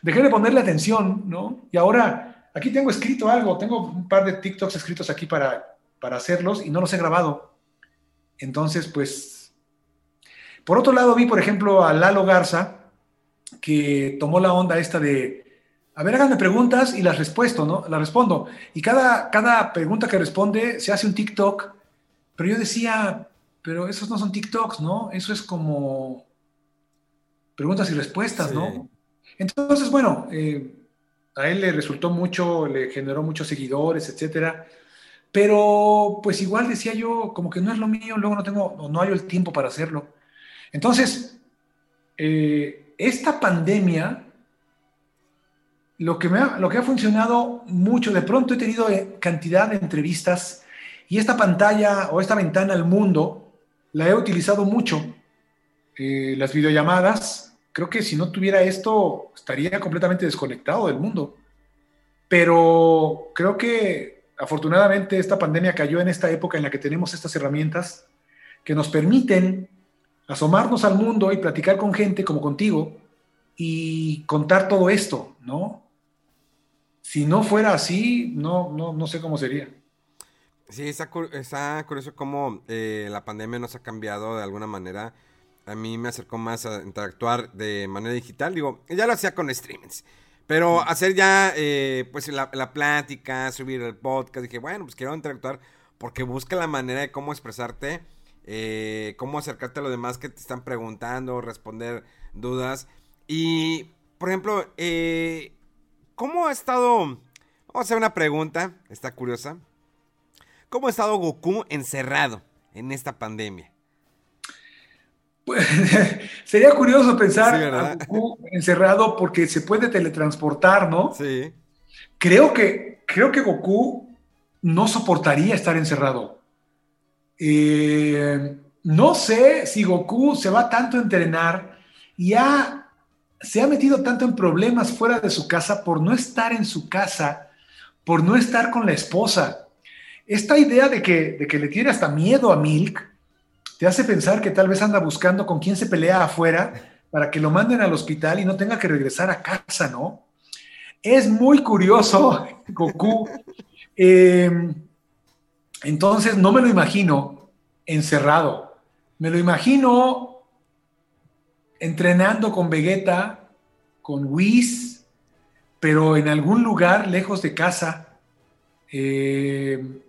dejé de ponerle atención, ¿no? Y ahora aquí tengo escrito algo, tengo un par de TikToks escritos aquí para, para hacerlos y no los he grabado. Entonces, pues, por otro lado vi, por ejemplo, a Lalo Garza, que tomó la onda esta de, a ver, háganme preguntas y las respuesto, ¿no? Las respondo. Y cada, cada pregunta que responde se hace un TikTok, pero yo decía, pero esos no son TikToks, ¿no? Eso es como preguntas y respuestas, ¿no? Entonces, bueno, eh, a él le resultó mucho, le generó muchos seguidores, etcétera. Pero pues igual decía yo, como que no es lo mío, luego no tengo, no hay el tiempo para hacerlo. Entonces, eh, esta pandemia, lo que, me ha, lo que ha funcionado mucho, de pronto he tenido eh, cantidad de entrevistas y esta pantalla o esta ventana al mundo la he utilizado mucho. las videollamadas, creo que si no tuviera esto estaría completamente desconectado del mundo. Pero creo que afortunadamente esta pandemia cayó en esta época en la que tenemos estas herramientas que nos permiten asomarnos al mundo y platicar con gente como contigo y contar todo esto, ¿no? Si no fuera así, no, no, no sé cómo sería. Sí, está, está curioso cómo eh, la pandemia nos ha cambiado de alguna manera a mí me acercó más a interactuar de manera digital. Digo, ya lo hacía con streamings. Pero hacer ya, eh, pues, la, plática, subir el podcast, dije, bueno, pues quiero interactuar porque busca la manera de cómo expresarte, eh, cómo acercarte a los demás que te están preguntando, responder dudas. Y, por ejemplo, eh, ¿cómo ha estado? Vamos a hacer una pregunta, está curiosa. ¿Cómo ha estado Goku encerrado en esta pandemia? Pues, sería curioso pensar a Goku encerrado porque se puede teletransportar, ¿no? Sí. Creo que, creo que Goku no soportaría estar encerrado. Eh, no sé si Goku se va tanto a entrenar y se ha metido tanto en problemas fuera de su casa por no estar en su casa, por no estar con la esposa. Esta idea de que, de que le tiene hasta miedo a Milk, te hace pensar que tal vez anda buscando con quién se pelea afuera para que lo manden al hospital y no tenga que regresar a casa, ¿no? Es muy curioso, Goku. Em, entonces, no me lo imagino encerrado. Me lo imagino entrenando con Vegeta, con Whis, pero en algún lugar lejos de casa. Em,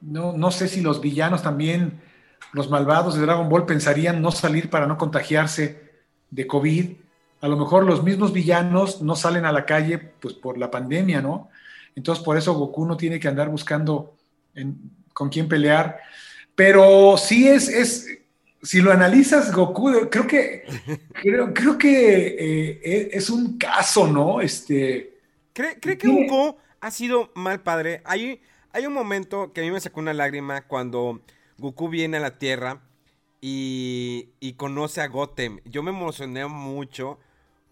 no, no sé si los villanos también los malvados de Dragon Ball pensarían no salir para no contagiarse de COVID. A lo mejor los mismos villanos no salen a la calle pues por la pandemia, ¿no? Entonces por eso Goku no tiene que andar buscando con quién pelear. Pero sí es, es, si lo analizas, Goku, creo que, creo, creo que eh, e, es un caso, ¿no? Este, ¿Cree, que Goku ha sido mal padre? Hay, hay un momento que a mí me sacó una lágrima cuando Goku viene a la Tierra y, conoce a Gotem. Yo me emocioné mucho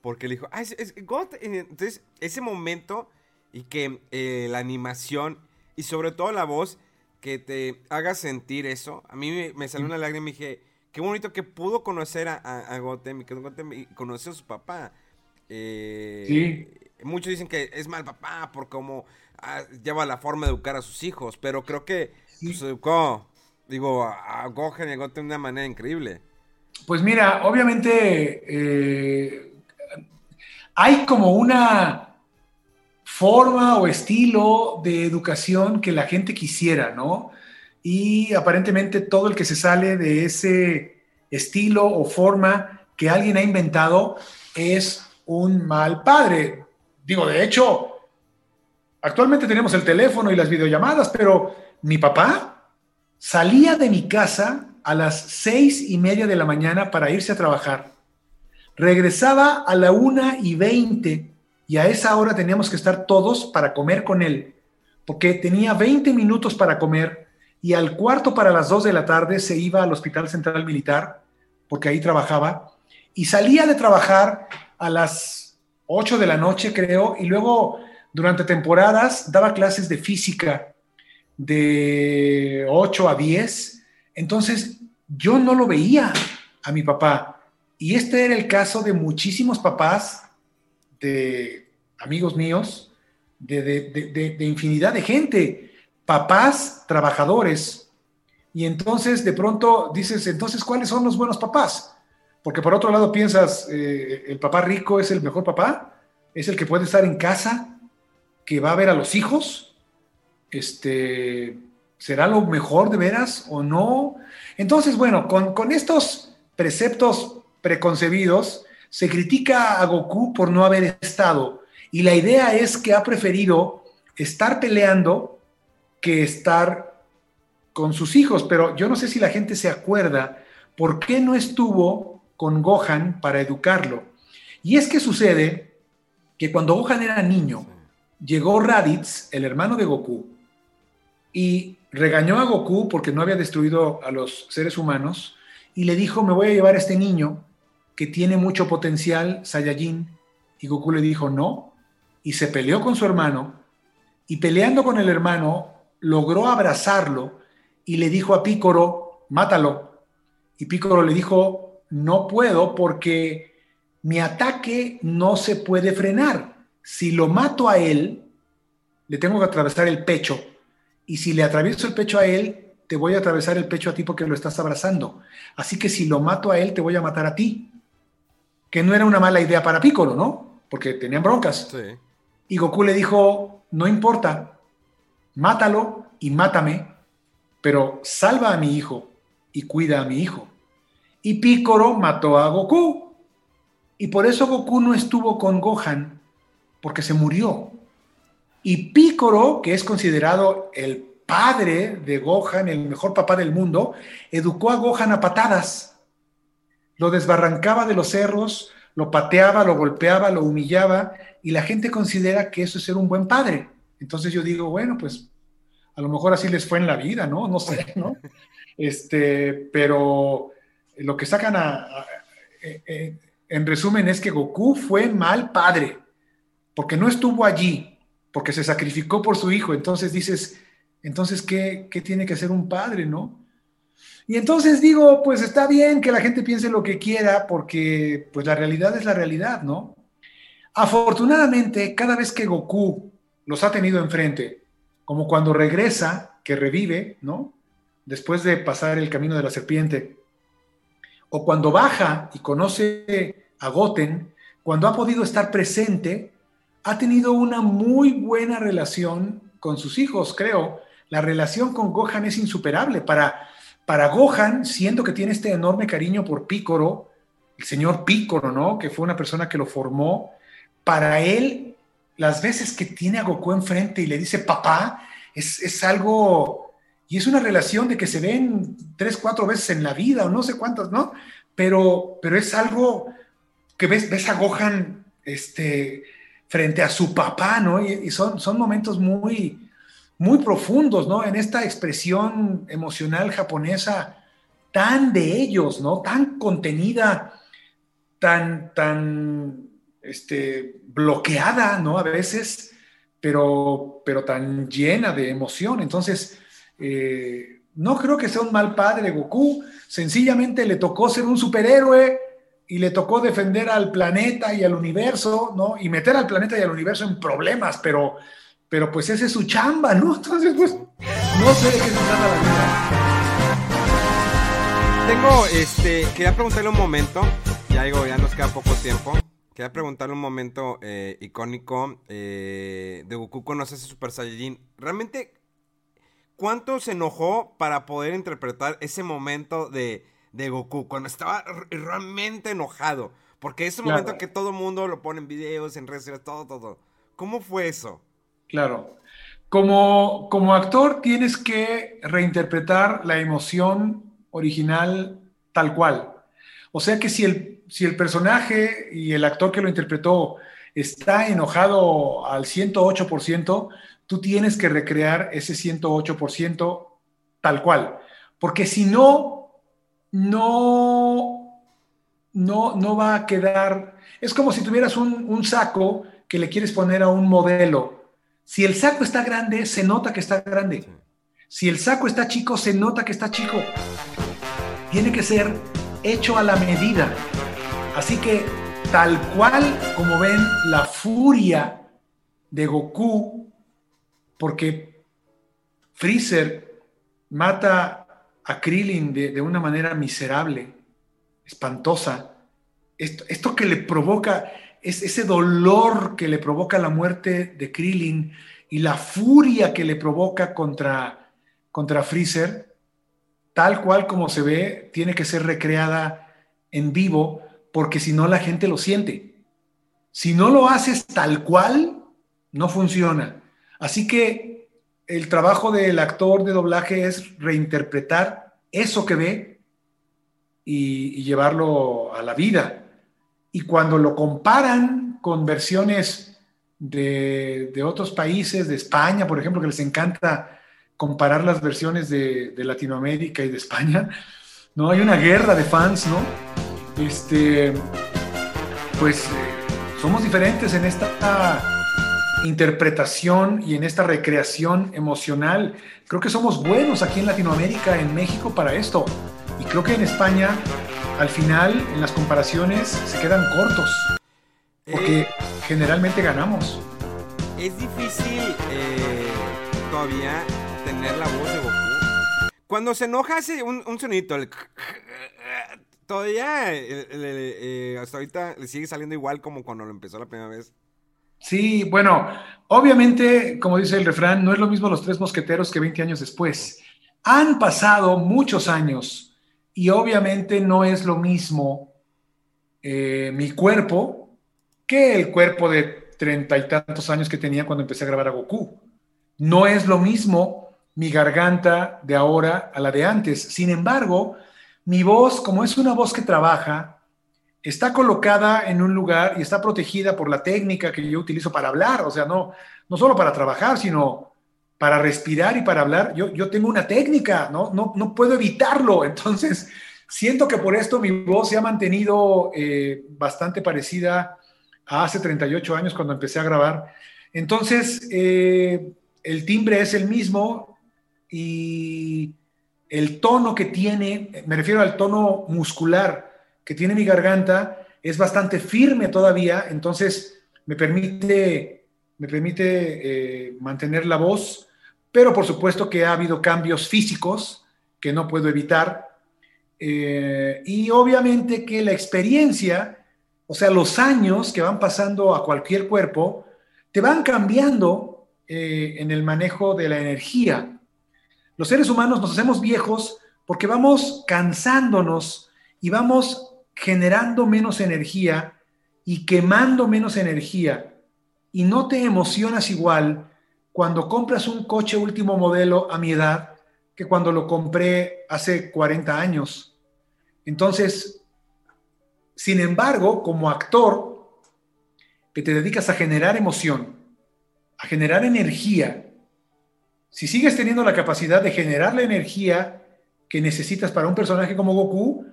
porque le dijo, ah, es, Gotem. Entonces, ese momento y que eh, la animación y sobre todo la voz que te haga sentir eso. A mí me, salió una lágrima y dije, qué bonito que pudo conocer a, Gotem y que conoció a su papá. Eh, sí. Muchos dicen que es mal papá por cómo ah, lleva la forma de educar a sus hijos, pero creo que se pues, educó digo, a Gohan llegó de una manera increíble. Pues mira, obviamente eh, hay como una forma o estilo de educación que la gente quisiera, ¿no? Y aparentemente todo el que se sale de ese estilo o forma que alguien ha inventado es un mal padre. Digo, de hecho, actualmente tenemos el teléfono y las videollamadas, pero mi papá Salía de mi casa a las seis y media de la mañana para irse a trabajar. Regresaba a la una y veinte y a esa hora teníamos que estar todos para comer con él, porque tenía 20 minutos para comer y al cuarto para las dos de la tarde se iba al Hospital Central Militar, porque ahí trabajaba, y salía de trabajar a las 8 de la noche, creo, y luego durante temporadas daba clases de física de 8 a 10. Entonces, yo no lo veía a mi papá. Y este era el caso de muchísimos papás, de amigos míos, de, infinidad de gente, papás, trabajadores. Y entonces de pronto dices, entonces, ¿cuáles son los buenos papás? Porque por otro lado piensas, eh, el papá rico es el mejor papá, es el que puede estar en casa, que va a ver a los hijos, este, ¿será lo mejor de veras o no? Entonces, bueno, con, con estos preceptos preconcebidos, se critica a Goku por no haber estado y la idea es que ha preferido estar peleando que estar con sus hijos, pero yo no sé si la gente se acuerda por qué no estuvo con Gohan para educarlo. Y es que sucede que cuando Gohan era niño, llegó Raditz, el hermano de Goku, y regañó a Goku porque no había destruido a los seres humanos y le dijo, me voy a llevar a este niño que tiene mucho potencial Saiyajin. Y Goku le dijo, no, y se peleó con su hermano, y peleando con el hermano, logró abrazarlo y le dijo a Pícoro, mátalo. Y Pícoro le dijo, no puedo porque mi ataque no se puede frenar. Si lo mato a él, le tengo que atravesar el pecho. Y si le atravieso el pecho a él, te voy a atravesar el pecho a ti porque lo estás abrazando. Así que si lo mato a él, te voy a matar a ti. Que no era una mala idea para Pícoro, ¿no? Porque tenían broncas. Sí. Y Goku le dijo, no importa, mátalo y mátame, pero salva a mi hijo y cuida a mi hijo. Y Picoro mató a Goku. Y por eso Goku no estuvo con Gohan, porque se murió. Y Picoro, que es considerado el padre de Gohan, el mejor papá del mundo, educó a Gohan a patadas. Lo desbarrancaba de los cerros, lo pateaba, lo golpeaba, lo humillaba y la gente considera que eso es ser un buen padre. Entonces yo digo, bueno, pues a lo mejor así les fue en la vida, ¿no? No sé, ¿no? Este, pero lo que sacan a, eh, eh, en resumen es que Goku fue mal padre, porque no estuvo allí, porque se sacrificó por su hijo. Entonces dices, entonces, ¿qué, qué tiene que hacer un padre, no? Y entonces digo, pues está bien que la gente piense lo que quiera, porque pues la realidad es la realidad, ¿no? Afortunadamente, cada vez que Goku los ha tenido enfrente, como cuando regresa, que revive, ¿no? Después de pasar el camino de la serpiente, o cuando baja y conoce a Goten, cuando ha podido estar presente, ha tenido una muy buena relación con sus hijos, creo. La relación con Gohan es insuperable. Para para Gohan, siento que tiene este enorme cariño por Pícoro, el señor Pícoro, ¿no? Que fue una persona que lo formó. Para él, las veces que tiene a Goku enfrente y le dice papá, es, algo, y es una relación de que se ven tres, cuatro veces en la vida o no sé cuántas, ¿no? Pero, pero es algo que ves, ves a Gohan este, frente a su papá, ¿no? Y, y son, son momentos muy, muy profundos, ¿no? En esta expresión emocional japonesa tan de ellos, ¿no? Tan contenida, tan, tan, este, bloqueada, ¿no? A veces, pero, pero tan llena de emoción. Entonces, eh, no creo que sea un mal padre Goku, sencillamente le tocó ser un superhéroe y le tocó defender al planeta y al universo, ¿no? Y meter al planeta y al universo en problemas, pero pero pues ese es su chamba, ¿no? Entonces, pues, no sé de qué se trata la vida. Tengo, este, quería preguntarle un momento, ya digo, ya nos queda poco tiempo. Quería preguntarle un momento eh, icónico eh, de Goku conoce ese Super Saiyajin. Realmente, ¿cuánto se enojó para poder interpretar ese momento de, de Goku? Cuando estaba realmente enojado. Porque es un momento que todo el mundo lo pone en videos, en redes sociales, todo, todo. ¿Cómo fue eso? Claro. Como, como actor tienes que reinterpretar la emoción original tal cual. O sea que si el, si el personaje y el actor que lo interpretó está enojado al 108%, tú tienes que recrear ese 108% tal cual. Porque si no, no, no, no va a quedar... Es como si tuvieras un, un saco que le quieres poner a un modelo si el saco está grande, se nota que está grande. Si el saco está chico, se nota que está chico. Tiene que ser hecho a la medida. Así que tal cual como ven la furia de Goku porque Freezer mata a Krillin de, una manera miserable, espantosa. Esto, esto, que le provoca, es ese dolor que le provoca la muerte de Krillin y la furia que le provoca contra, contra Freezer, tal cual como se ve, tiene que ser recreada en vivo, porque si no la gente lo siente. Si no lo haces tal cual, no funciona. Así que el trabajo del actor de doblaje es reinterpretar eso que ve y, llevarlo a la vida. Y cuando lo comparan con versiones de, otros países, de España, por ejemplo, que les encanta comparar las versiones de, Latinoamérica y de España, ¿no? Hay una guerra de fans, ¿no? Este, pues eh, somos diferentes en esta interpretación y en esta recreación emocional. Creo que somos buenos aquí en Latinoamérica, en México, para esto. Y creo que en España, al final, en las comparaciones, se quedan cortos. Porque eh, generalmente ganamos. Es difícil eh, todavía tener la voz de Goku. Cuando se enoja hace un, un sonito. todavía, eh, hasta ahorita le sigue saliendo igual como cuando lo empezó la primera vez. Sí, bueno, obviamente, como dice el refrán, no es lo mismo los tres mosqueteros que 20 años después. Han pasado muchos años y obviamente no es lo mismo eh, mi cuerpo que el cuerpo de treinta y tantos años que tenía cuando empecé a grabar a Goku. No es lo mismo mi garganta de ahora a la de antes. Sin embargo, mi voz, como es una voz que trabaja, está colocada en un lugar y está protegida por la técnica que yo utilizo para hablar, o sea, no, no solo para trabajar, sino para respirar y para hablar. Yo, yo tengo una técnica, ¿no? No, no puedo evitarlo, entonces siento que por esto mi voz se ha mantenido eh, bastante parecida a hace 38 años cuando empecé a grabar. Entonces, eh, el timbre es el mismo y el tono que tiene, me refiero al tono muscular, que tiene mi garganta es bastante firme todavía, entonces me permite, me permite eh, mantener la voz, pero por supuesto que ha habido cambios físicos que no puedo evitar. Eh, y obviamente que la experiencia, o sea, los años que van pasando a cualquier cuerpo, te van cambiando eh, en el manejo de la energía. Los seres humanos nos hacemos viejos porque vamos cansándonos y vamos generando menos energía y quemando menos energía y no te emocionas igual cuando compras un coche último modelo a mi edad que cuando lo compré hace 40 años. Entonces, sin embargo, como actor que te dedicas a generar emoción, a generar energía, si sigues teniendo la capacidad de generar la energía que necesitas para un personaje como Goku,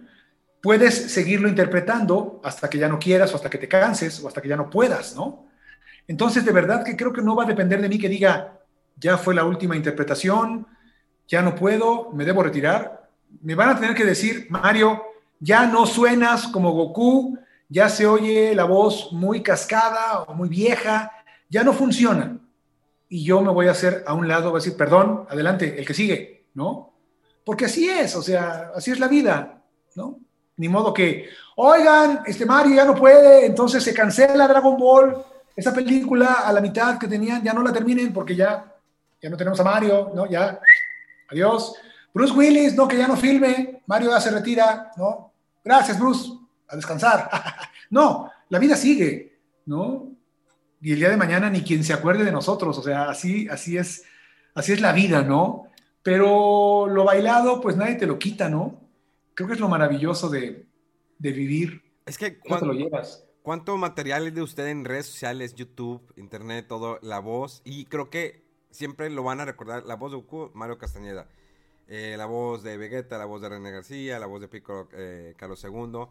puedes seguirlo interpretando hasta que ya no quieras o hasta que te canses o hasta que ya no puedas, ¿no? Entonces, de verdad que creo que no va a depender de mí que diga, ya fue la última interpretación, ya no puedo, me debo retirar. Me van a tener que decir, Mario, ya no suenas como Goku, ya se oye la voz muy cascada o muy vieja, ya no funciona. Y yo me voy a hacer a un lado, voy a decir, perdón, adelante, el que sigue, ¿no? Porque así es, o sea, así es la vida, ¿no? Ni modo que, oigan, este Mario ya no puede, entonces se cancela Dragon Ball, esa película a la mitad que tenían, ya no la terminen porque ya, ya no tenemos a Mario, ¿no? Ya, adiós. Bruce Willis, no, que ya no filme, Mario ya se retira, ¿no? Gracias, Bruce, a descansar. no, la vida sigue, ¿no? Y el día de mañana ni quien se acuerde de nosotros, o sea, así, así es, así es la vida, ¿no? Pero lo bailado, pues nadie te lo quita, ¿no? creo que es lo maravilloso de, vivir. Es que cuando lo llevas. ¿Cuánto material es de usted en redes sociales, YouTube, internet, todo, la voz? Y creo que siempre lo van a recordar, la voz de Goku, Mario Castañeda. Eh, la voz de Vegeta, la voz de René García, la voz de Pico eh, Carlos II.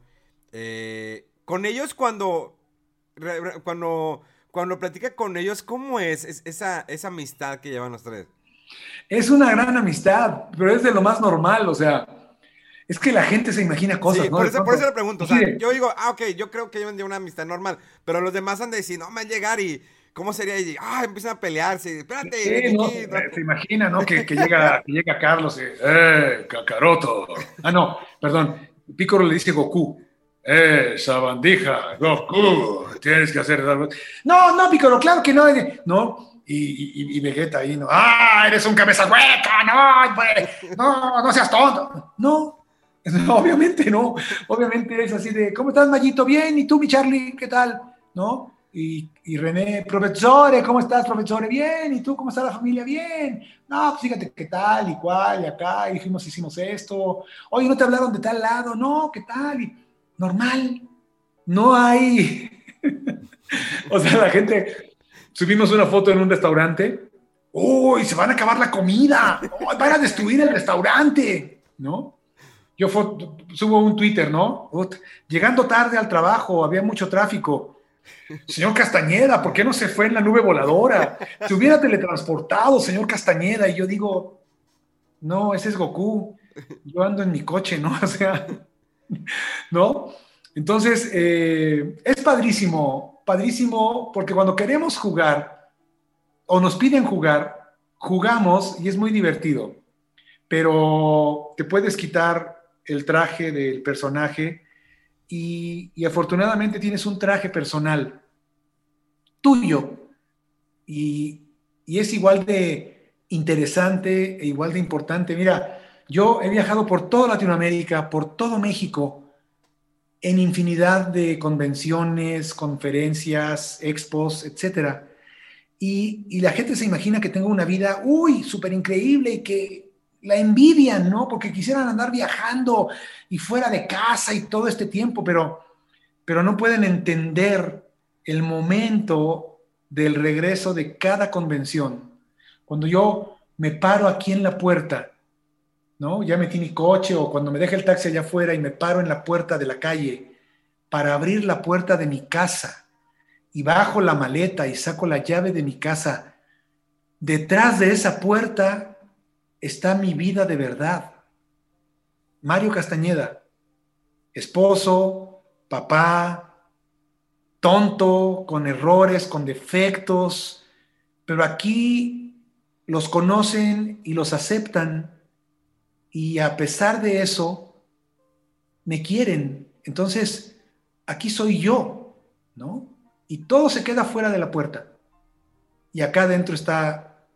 Eh, con ellos cuando, cuando, cuando platica con ellos, ¿cómo es, esa, esa amistad que llevan ustedes? Es una gran amistad, pero es de lo más normal, o sea, es que la gente se imagina cosas, ¿no? Por eso, por eso, le pregunto. O sea, yo digo, ah, ok, yo creo que llevan de una amistad normal, pero los demás han de decir, no, me van a llegar y ¿Cómo sería? Y, ah, empiezan a pelearse. Espérate. Sí, no, se imagina, ¿no? Que, que llega, que llega Carlos y, ¡eh, Kakaroto! Ah, no, perdón. Piccolo le dice Goku. ¡Eh, sabandija! Goku, tienes que hacer... No, no, Piccolo, claro que no. No, y, y, Vegeta ahí, ¿no? ¡Ah, eres un cabeza hueca! ¡No, pues, no, no seas tonto! No, obviamente no. Obviamente es así de, ¿cómo estás, Mayito? Bien, ¿y tú, mi Charlie? ¿Qué tal? ¿No? Y, y René, profesores, ¿cómo estás, profesores? Bien, ¿y tú cómo está la familia? Bien. No, pues fíjate qué tal y cuál, y acá, y fuimos, hicimos esto. Oye, ¿no te hablaron de tal lado? No, ¿qué tal? Y, normal. No hay. o sea, la gente, subimos una foto en un restaurante. ¡Uy, se van a acabar la comida! ¡Van a destruir el restaurante! ¿No? Yo subo un Twitter, ¿no? Llegando tarde al trabajo, había mucho tráfico. Señor Castañeda, ¿por qué no se fue en la nube voladora? Se hubiera teletransportado, señor Castañeda. Y yo digo, no, ese es Goku. Yo ando en mi coche, ¿no? O sea, ¿no? Entonces, eh, es padrísimo, padrísimo, porque cuando queremos jugar o nos piden jugar, jugamos y es muy divertido, pero te puedes quitar el traje del personaje y, afortunadamente tienes un traje personal tuyo y, y es igual de interesante e igual de importante. Mira, yo he viajado por toda Latinoamérica, por todo México, en infinidad de convenciones, conferencias, expos, etc. Y, la gente se imagina que tengo una vida, uy, súper increíble y que la envidian, ¿no? Porque quisieran andar viajando y fuera de casa y todo este tiempo, pero, pero no pueden entender el momento del regreso de cada convención. Cuando yo me paro aquí en la puerta ¿no? Ya metí mi coche o cuando me deja el taxi allá afuera y me paro en la puerta de la calle para abrir la puerta de mi casa y bajo la maleta y saco la llave de mi casa, detrás de esa puerta está mi vida de verdad. Mario Castañeda, esposo, papá, tonto, con errores, con defectos, pero aquí los conocen y los aceptan y a pesar de eso, me quieren. Entonces, aquí soy yo, ¿no? Y todo se queda fuera de la puerta. Y acá adentro está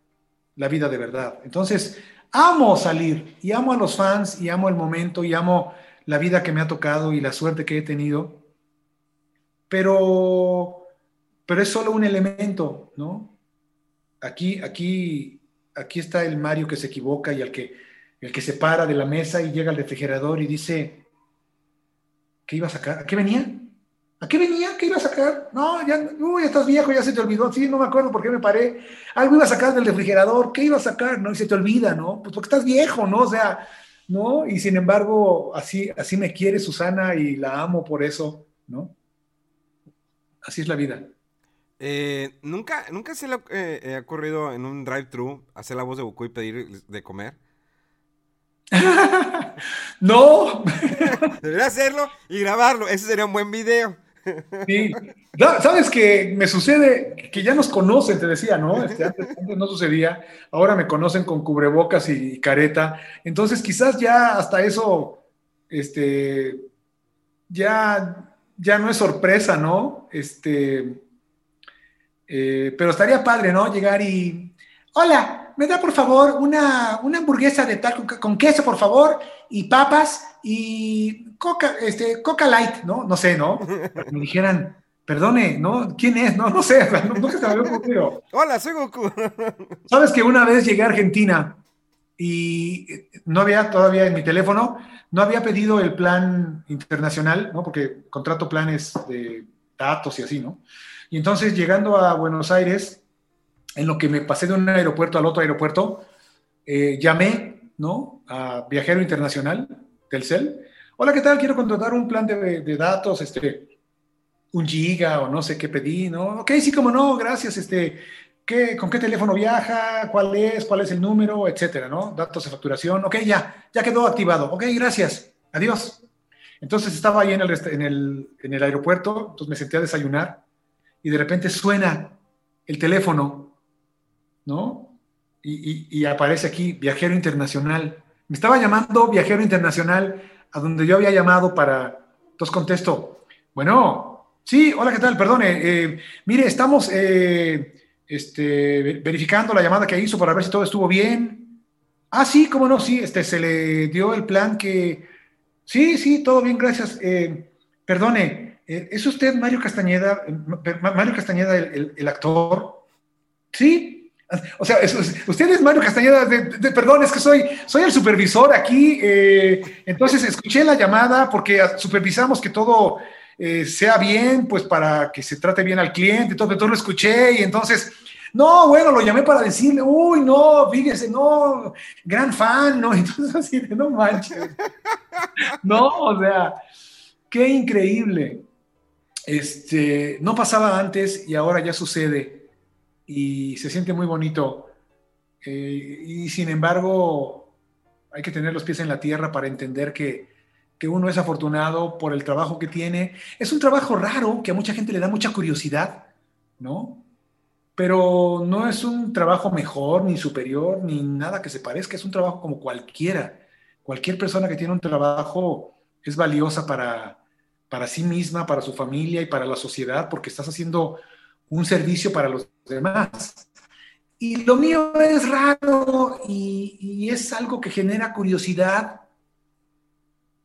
la vida de verdad. Entonces, amo salir y amo a los fans y amo el momento y amo la vida que me ha tocado y la suerte que he tenido. Pero, pero es solo un elemento, ¿no? Aquí, aquí, aquí está el Mario que se equivoca y al que el que se para de la mesa y llega al refrigerador y dice, ¿qué iba a sacar? ¿A qué venía? ¿A qué venía? ¿Qué iba a sacar? No, ya, uy, estás viejo, ya se te olvidó. Sí, no me acuerdo por qué me paré. Algo iba a sacar del refrigerador. ¿Qué iba a sacar? No, y se te olvida, ¿no? Pues porque estás viejo, ¿no? O sea, ¿no? Y sin embargo, así, así me quiere Susana y la amo por eso, ¿no? Así es la vida. Eh, ¿nunca, ¿Nunca se le ha eh, ocurrido en un drive-thru hacer la voz de Goku y pedir de comer? no. Debería hacerlo y grabarlo. Ese sería un buen video. Sí. Sabes que me sucede que ya nos conocen, te decía, ¿no? Este, antes, no sucedía. Ahora me conocen con cubrebocas y, careta. Entonces, quizás ya hasta eso, este, ya, ya no es sorpresa, ¿no? Este, eh, pero estaría padre, ¿no? Llegar y, hola, me da por favor una, hamburguesa de tal con, queso, por favor, y papas y coca, este, coca light, ¿no? No sé, ¿no? Me dijeran, perdone, ¿no? ¿Quién es? No, no sé, nunca se me había ocurrido. Hola, soy Goku. Sabes que una vez llegué a Argentina y no había todavía en mi teléfono, no había pedido el plan internacional, ¿no? Porque contrato planes de datos y así, ¿no? Y entonces llegando a Buenos Aires, en lo que me pasé de un aeropuerto al otro aeropuerto, eh, llamé, ¿no? A Viajero Internacional, Telcel. Hola, ¿qué tal? Quiero contratar un plan de, datos, este, un giga o no sé qué pedí, ¿no? Ok, sí, como no, gracias, este, ¿qué, ¿con qué teléfono viaja? ¿Cuál es? ¿Cuál es el número? Etcétera, ¿no? Datos de facturación. Ok, ya, ya quedó activado. Ok, gracias. Adiós. Entonces estaba ahí en el, en el, en el aeropuerto, entonces me senté a desayunar y de repente suena el teléfono, ¿no? Y, aparece aquí, viajero internacional. Me estaba llamando viajero internacional a donde yo había llamado para... Entonces contesto, bueno, sí, hola, ¿qué tal? Perdone, eh, mire, estamos eh, este, verificando la llamada que hizo para ver si todo estuvo bien. Ah, sí, cómo no, sí, este, se le dio el plan que... Sí, sí, todo bien, gracias. Eh, perdone, ¿es usted Mario Castañeda, Mario Castañeda, el actor? Sí, o sea, usted es Mario Castañeda, perdón, es que soy, soy el supervisor aquí. Eh, entonces escuché la llamada porque supervisamos que todo eh, sea bien, pues para que se trate bien al cliente, todo, todo lo escuché y entonces, no, bueno, lo llamé para decirle, uy, no, fíjese, no, gran fan, ¿no? Entonces así de, no manches. No, o sea, qué increíble. Este, no pasaba antes y ahora ya sucede y se siente muy bonito. Eh, y sin embargo, hay que tener los pies en la tierra para entender que, que, uno es afortunado por el trabajo que tiene. Es un trabajo raro que a mucha gente le da mucha curiosidad, ¿no? Pero no es un trabajo mejor, ni superior, ni nada que se parezca. Es un trabajo como cualquiera. Cualquier persona que tiene un trabajo es valiosa para, para sí misma, para su familia y para la sociedad, porque estás haciendo un servicio para los demás. Y lo mío es raro y, es algo que genera curiosidad,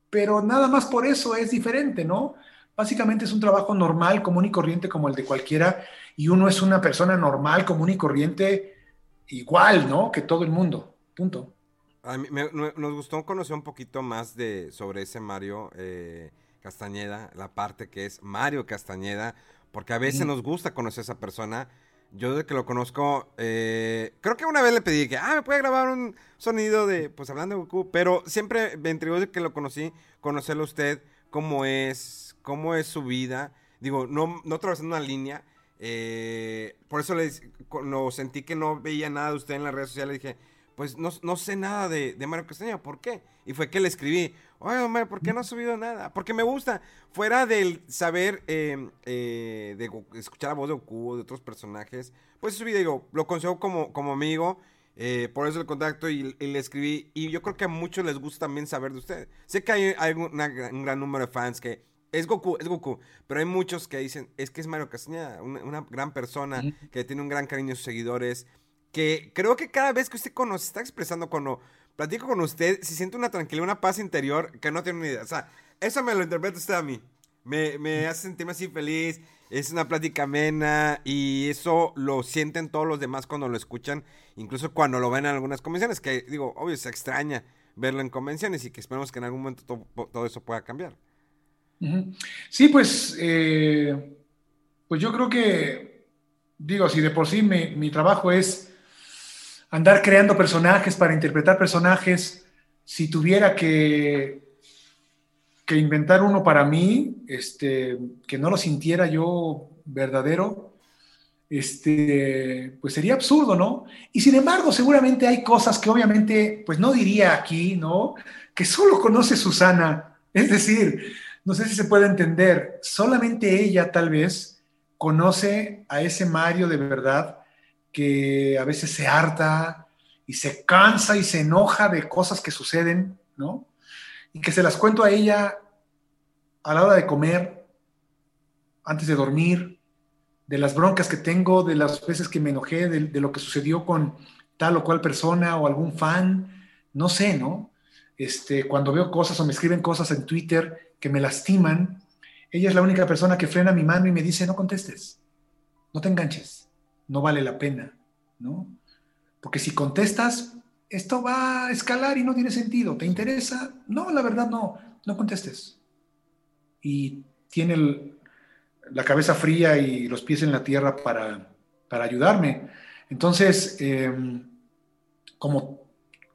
pero nada más por eso es diferente, ¿no? Básicamente es un trabajo normal, común y corriente como el de cualquiera, y uno es una persona normal, común y corriente, igual, ¿no? Que todo el mundo. Punto. A mí nos gustó conocer un poquito más de sobre ese Mario eh, Castañeda, la parte que es Mario Castañeda, porque a veces nos gusta conocer a esa persona. Yo desde que lo conozco, eh, creo que una vez le pedí que, ah, me puede grabar un sonido de, pues hablando de Goku, pero siempre me intrigó desde que lo conocí, conocerlo a usted, cómo es, cómo es su vida. Digo, no, no atravesando una línea. Eh, por eso le, cuando sentí que no veía nada de usted en las redes sociales, dije, pues no, no sé nada de, de, Mario Castañeda, ¿por qué? Y fue que le escribí, oye, Mario, ¿por qué no has subido nada? Porque me gusta, fuera del saber, eh, eh, de escuchar la voz de Goku, de otros personajes, pues subí, digo, lo consigo como, como amigo, eh, por eso el contacto y, le escribí, y yo creo que a muchos les gusta también saber de usted. Sé que hay, un gran número de fans que es Goku, es Goku. Pero hay muchos que dicen, es que es Mario Castañeda, una, una gran persona que tiene un gran cariño a sus seguidores que creo que cada vez que usted está expresando cuando platico con usted, se siente una tranquilidad, una paz interior que no tiene ni idea. O sea, eso me lo interpreta usted a mí. Me, me hace sentirme así feliz, es una plática amena y eso lo sienten todos los demás cuando lo escuchan, incluso cuando lo ven en algunas convenciones, que digo, obvio, se extraña verlo en convenciones y que esperemos que en algún momento todo, eso pueda cambiar. Sí, pues, eh, pues yo creo que, digo, si de por sí mi trabajo es andar creando personajes para interpretar personajes, si tuviera que, que inventar uno para mí, este, que no lo sintiera yo verdadero, este, pues sería absurdo, ¿no? Y sin embargo, seguramente hay cosas que obviamente, pues no diría aquí, ¿no? Que solo conoce Susana. Es decir, no sé si se puede entender, solamente ella tal vez conoce a ese Mario de verdad que a veces se harta y se cansa y se enoja de cosas que suceden, ¿no? Y que se las cuento a ella a la hora de comer, antes de dormir, de las broncas que tengo, de las veces que me enojé, de, lo que sucedió con tal o cual persona o algún fan, no sé, ¿no? Este, cuando veo cosas o me escriben cosas en Twitter que me lastiman, ella es la única persona que frena mi mano y me dice, no contestes, no te enganches no vale la pena, ¿no? Porque si contestas, esto va a escalar y no tiene sentido. ¿Te interesa? No, la verdad no, no contestes. Y tiene la cabeza fría y los pies en la tierra para, ayudarme. Entonces, em, como,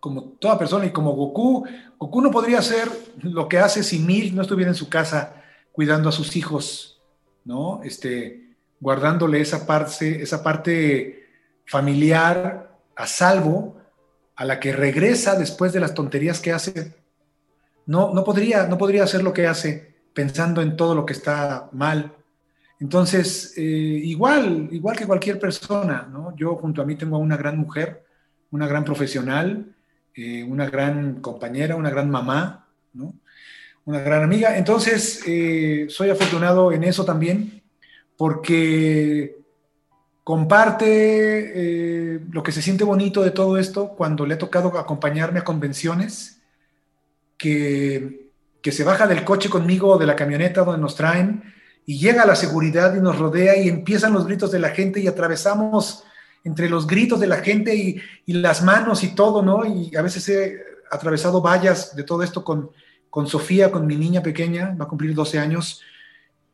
como toda persona y como Goku, Goku no podría hacer lo que hace si Mil no estuviera en su casa cuidando a sus hijos, ¿no? Este, guardándole esa parte, esa parte familiar a salvo, a la que regresa después de las tonterías que hace. No, no, podría, no podría hacer lo que hace pensando en todo lo que está mal. Entonces, eh, igual, igual que cualquier persona, ¿no? Yo junto a mí tengo a una gran mujer, una gran profesional, eh, una gran compañera, una gran mamá, ¿no? Una gran amiga. Entonces, eh, soy afortunado en eso también, porque comparte lo que se siente bonito de todo esto cuando le ha tocado acompañarme a convenciones, que, que se baja del coche conmigo o de la camioneta donde nos traen y llega la seguridad y nos rodea y empiezan los gritos de la gente y atravesamos entre los gritos de la gente y, las manos y todo, ¿no? Y a veces he atravesado vallas de todo esto con, con Sofía, con mi niña pequeña, va a cumplir 12 años,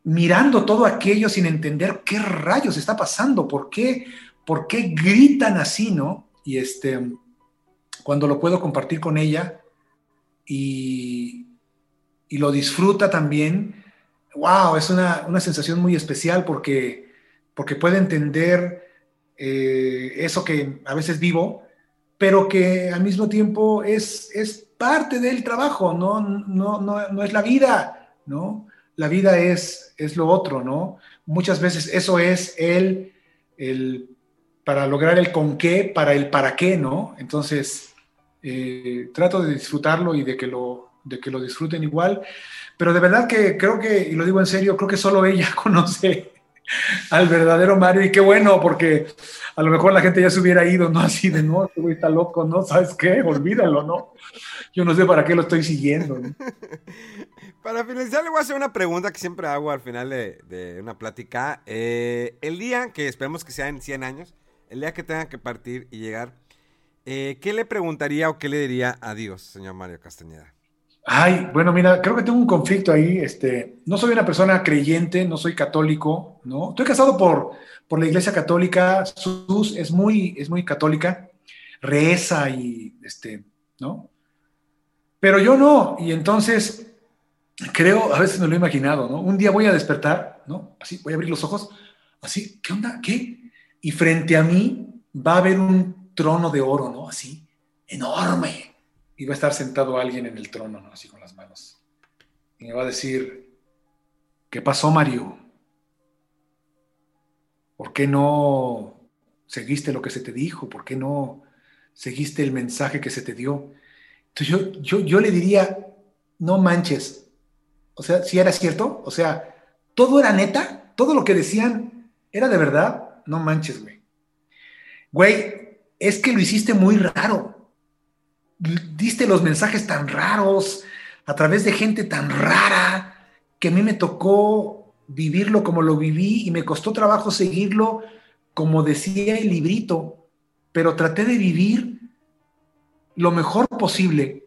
mirando todo aquello sin entender qué rayos está pasando, por qué, por qué gritan así, ¿no? Y este, cuando lo puedo compartir con ella y, y lo disfruta también, wow, es una, sensación muy especial porque, porque puede entender eh, eso que a veces vivo, pero que al mismo tiempo es, es parte del trabajo, ¿no? No, no, es la vida, ¿no? La vida es, es lo otro, ¿no? Muchas veces eso es el, el, para lograr el con qué, para el para qué, ¿no? Entonces, eh, trato de disfrutarlo y de que lo, de que lo disfruten igual. Pero de verdad que creo que, y lo digo en serio, creo que solo ella conoce al verdadero Mario y qué bueno, porque a lo mejor la gente ya se hubiera ido, ¿no? Así de, no, este güey está loco, ¿no? ¿Sabes qué? Olvídalo, ¿no? Yo no sé para qué lo estoy siguiendo. Para finalizar, le voy a hacer una pregunta que siempre hago al final de, una plática. Eh, el día, que esperemos que sea en 100 años, el día que tenga que partir y llegar, eh, ¿qué le preguntaría o qué le diría a Dios, señor Mario Castañeda? Ay, bueno, mira, creo que tengo un conflicto ahí. Este, no soy una persona creyente, no soy católico, ¿no? Estoy casado por, por la Iglesia Católica. Sus es muy, es muy católica, reza y, este, ¿no? Pero yo no. Y entonces, creo, a veces me lo he imaginado, ¿no? Un día voy a despertar, ¿no? Así, voy a abrir los ojos, así, ¿qué onda? ¿Qué? Y frente a mí va a haber un trono de oro, ¿no? Así, enorme y va a estar sentado alguien en el trono, ¿no? Así con las manos. Y me va a decir, ¿qué pasó, Mario? ¿Por qué no seguiste lo que se te dijo? ¿Por qué no seguiste el mensaje que se te dio? Entonces yo, yo, yo le diría, no manches. O sea, si era cierto, o sea, todo era neta, todo lo que decían era de verdad, no manches, güey. Güey, es que lo hiciste muy raro diste los mensajes tan raros a través de gente tan rara que a mí me tocó vivirlo como lo viví y me costó trabajo seguirlo como decía el librito, pero traté de vivir lo mejor posible.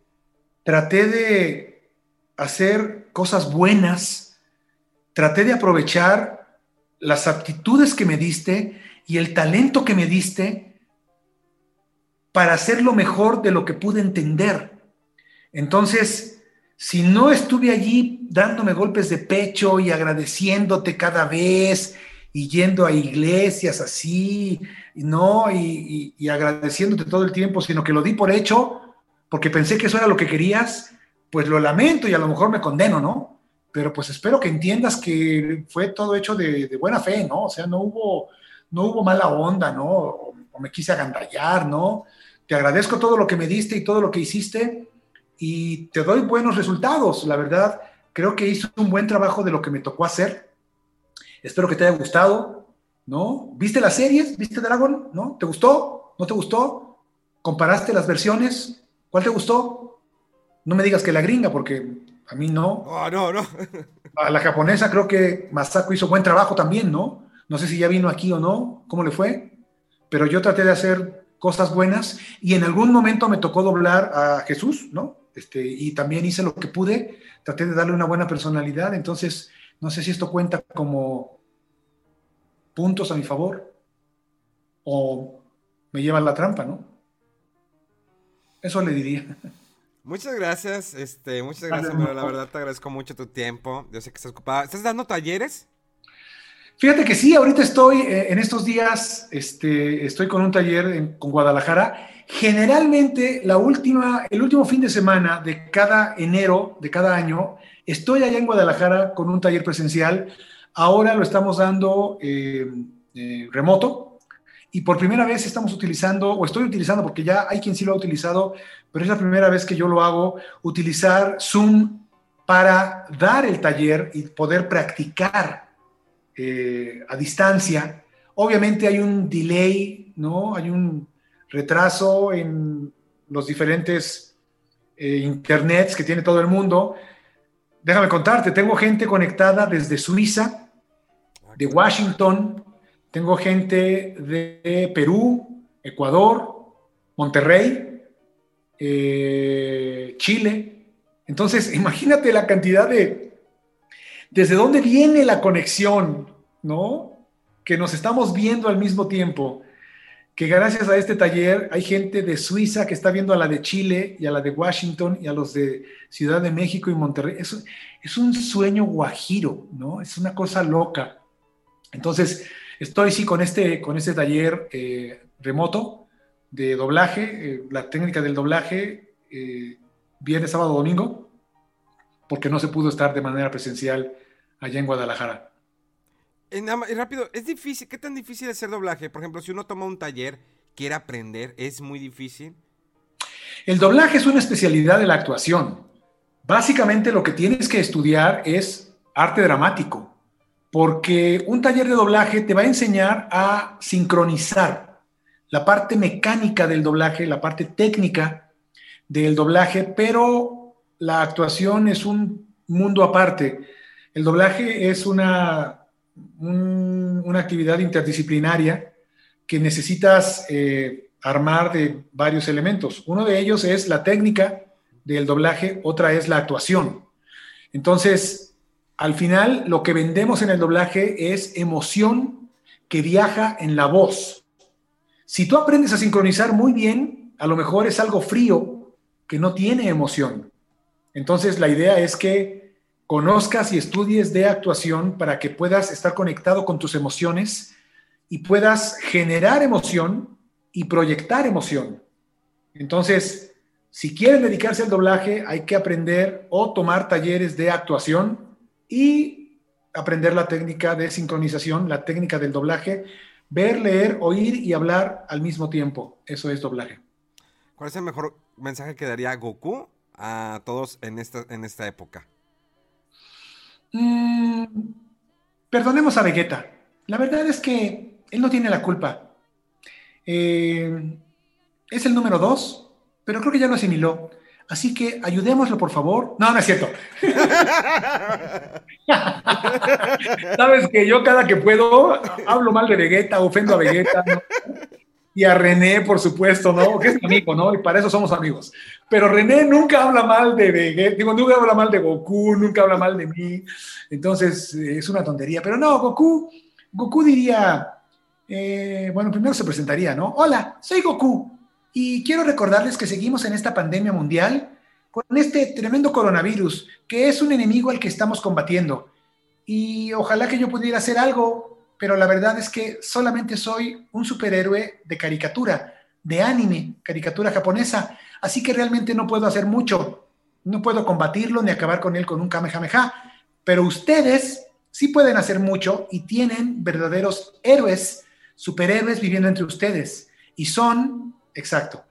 Traté de hacer cosas buenas, traté de aprovechar las aptitudes que me diste y el talento que me diste para hacer lo mejor de lo que pude entender. Entonces, si no estuve allí dándome golpes de pecho y agradeciéndote cada vez y yendo a iglesias así, no, y, y, agradeciéndote todo el tiempo, sino que lo di por hecho porque pensé que eso era lo que querías, pues lo lamento y a lo mejor me condeno, ¿no? Pero pues espero que entiendas que fue todo hecho de, buena fe, ¿no? O sea, no hubo, no hubo mala onda, ¿no? O, me quise agandallar, ¿no? Te agradezco todo lo que me diste y todo lo que hiciste y te doy buenos resultados. La verdad, creo que hizo un buen trabajo de lo que me tocó hacer. Espero que te haya gustado, ¿no? ¿Viste las series? ¿Viste Dragon? ¿No? ¿Te gustó? ¿No te gustó? ¿Comparaste las versiones? ¿Cuál te gustó? No me digas que la gringa, porque a mí no. Oh, no, no. A la japonesa creo que Masako hizo buen trabajo también, ¿no? No sé si ya vino aquí o no, cómo le fue, pero yo traté de hacer cosas buenas y en algún momento me tocó doblar a Jesús, ¿no? Este, y también hice lo que pude, traté de darle una buena personalidad, entonces no sé si esto cuenta como puntos a mi favor o me lleva a la trampa, ¿no? Eso le diría. Muchas gracias, este, muchas gracias, pero la verdad te agradezco mucho tu tiempo. Yo sé que estás ocupada. ¿Estás dando talleres? Fíjate que sí, ahorita estoy, eh, en estos días, este, estoy con un taller con Guadalajara. Generalmente, la última, el último fin de semana de cada enero, de cada año, estoy allá en Guadalajara con un taller presencial. ahora lo estamos dando eh, eh, remoto y por primera vez estamos utilizando, o estoy utilizando, porque ya hay quien sí lo ha utilizado, pero es la primera vez que yo lo hago, utilizar Zoom para dar el taller y poder practicar eh, a distancia. Obviamente hay un delay, ¿no? Hay un retraso en los diferentes eh, internets que tiene todo el mundo. Déjame contarte, tengo gente conectada desde Suiza, de Washington, tengo gente de Perú, Ecuador, Monterrey, eh, Chile. Entonces, imagínate la cantidad de... ¿Desde dónde viene la conexión? ¿No? Que nos estamos viendo al mismo tiempo que gracias a este taller hay gente de Suiza que está viendo a la de Chile y a la de Washington y a los de Ciudad de México y Monterrey. Es, es un sueño guajiro, ¿no? Es una cosa loca. Entonces, estoy sí con este, con este taller eh, remoto de doblaje, eh, la técnica del doblaje, eh, viernes, sábado, domingo, porque no se pudo estar de manera presencial allá en Guadalajara. Rápido, es difícil, ¿qué tan difícil es hacer doblaje? Por ejemplo, si uno toma un taller, quiere aprender, ¿es muy difícil? El doblaje es una especialidad de la actuación. Básicamente lo que tienes que estudiar es arte dramático, porque un taller de doblaje te va a enseñar a sincronizar la parte mecánica del doblaje, la parte técnica del doblaje, pero la actuación es un mundo aparte. El doblaje es una una actividad interdisciplinaria que necesitas eh, armar de varios elementos. Uno de ellos es la técnica del doblaje, otra es la actuación. Entonces, al final, lo que vendemos en el doblaje es emoción que viaja en la voz. Si tú aprendes a sincronizar muy bien, a lo mejor es algo frío que no tiene emoción. Entonces, la idea es que conozcas y estudies de actuación para que puedas estar conectado con tus emociones y puedas generar emoción y proyectar emoción. Entonces, si quieren dedicarse al doblaje, hay que aprender o tomar talleres de actuación y aprender la técnica de sincronización, la técnica del doblaje, ver, leer, oír y hablar al mismo tiempo. Eso es doblaje. ¿Cuál es el mejor mensaje que daría Goku a todos en esta, en esta época? Mm, perdonemos a Vegeta. La verdad es que él no tiene la culpa. Eh, es el número dos, pero creo que ya lo asimiló. Así que ayudémoslo, por favor. No, no es cierto. Sabes que yo cada que puedo hablo mal de Vegeta, ofendo a Vegeta. ¿no? y a René, por supuesto, ¿no? Que es mi amigo, ¿no? Y para eso somos amigos. Pero René nunca habla mal de Vegeta, digo, nunca habla mal de Goku, nunca habla mal de mí. Entonces, eh, es una tontería. Pero no, Goku, Goku diría, eh, bueno, primero se presentaría, ¿no? Hola, soy Goku y quiero recordarles que seguimos en esta pandemia mundial con este tremendo coronavirus, que es un enemigo al que estamos combatiendo. Y ojalá que yo pudiera hacer algo pero la verdad es que solamente soy un superhéroe de caricatura, de anime, caricatura japonesa, así que realmente no puedo hacer mucho, no puedo combatirlo ni acabar con él con un Kamehameha, pero ustedes sí pueden hacer mucho y tienen verdaderos héroes, superhéroes viviendo entre ustedes, y son, exacto,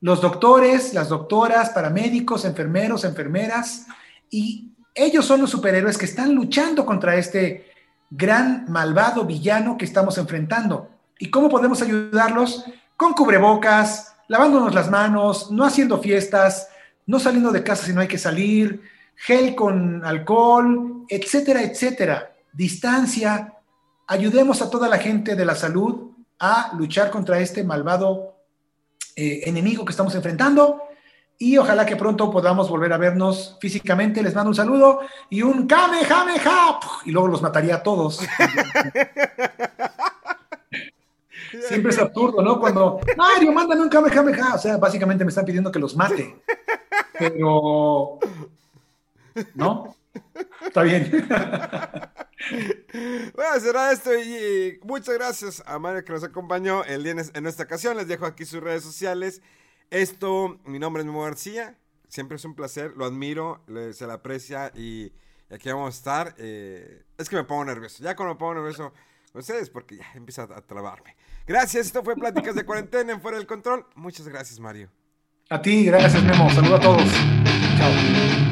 los doctores, las doctoras, paramédicos, enfermeros, enfermeras, y ellos son los superhéroes que están luchando contra este gran malvado villano que estamos enfrentando. ¿Y cómo podemos ayudarlos? Con cubrebocas, lavándonos las manos, no haciendo fiestas, no saliendo de casa si no hay que salir, gel con alcohol, etcétera, etcétera. Distancia. Ayudemos a toda la gente de la salud a luchar contra este malvado eh, enemigo que estamos enfrentando y ojalá que pronto podamos volver a vernos físicamente. Les mando un saludo y un Kamehameha y luego los mataría a todos. Siempre es absurdo, ¿no? Cuando, Mario, mándame un Kamehameha. O sea, básicamente me están pidiendo que los mate. Pero, ¿no? Está bien. Bueno, será esto y muchas gracias a Mario que nos acompañó el día en esta ocasión. Les dejo aquí sus redes sociales. Esto, mi nombre es Memo García, siempre es un placer, lo admiro, se le aprecia y Y aquí vamos a estar. eh, es que me pongo nervioso. Ya cuando me pongo nervioso ustedes, porque ya empieza a, a trabarme. Gracias, esto fue Pláticas de Cuarentena en Fuera del Control. Muchas gracias, Mario. A ti, gracias, Memo. Saludos a todos. Chao.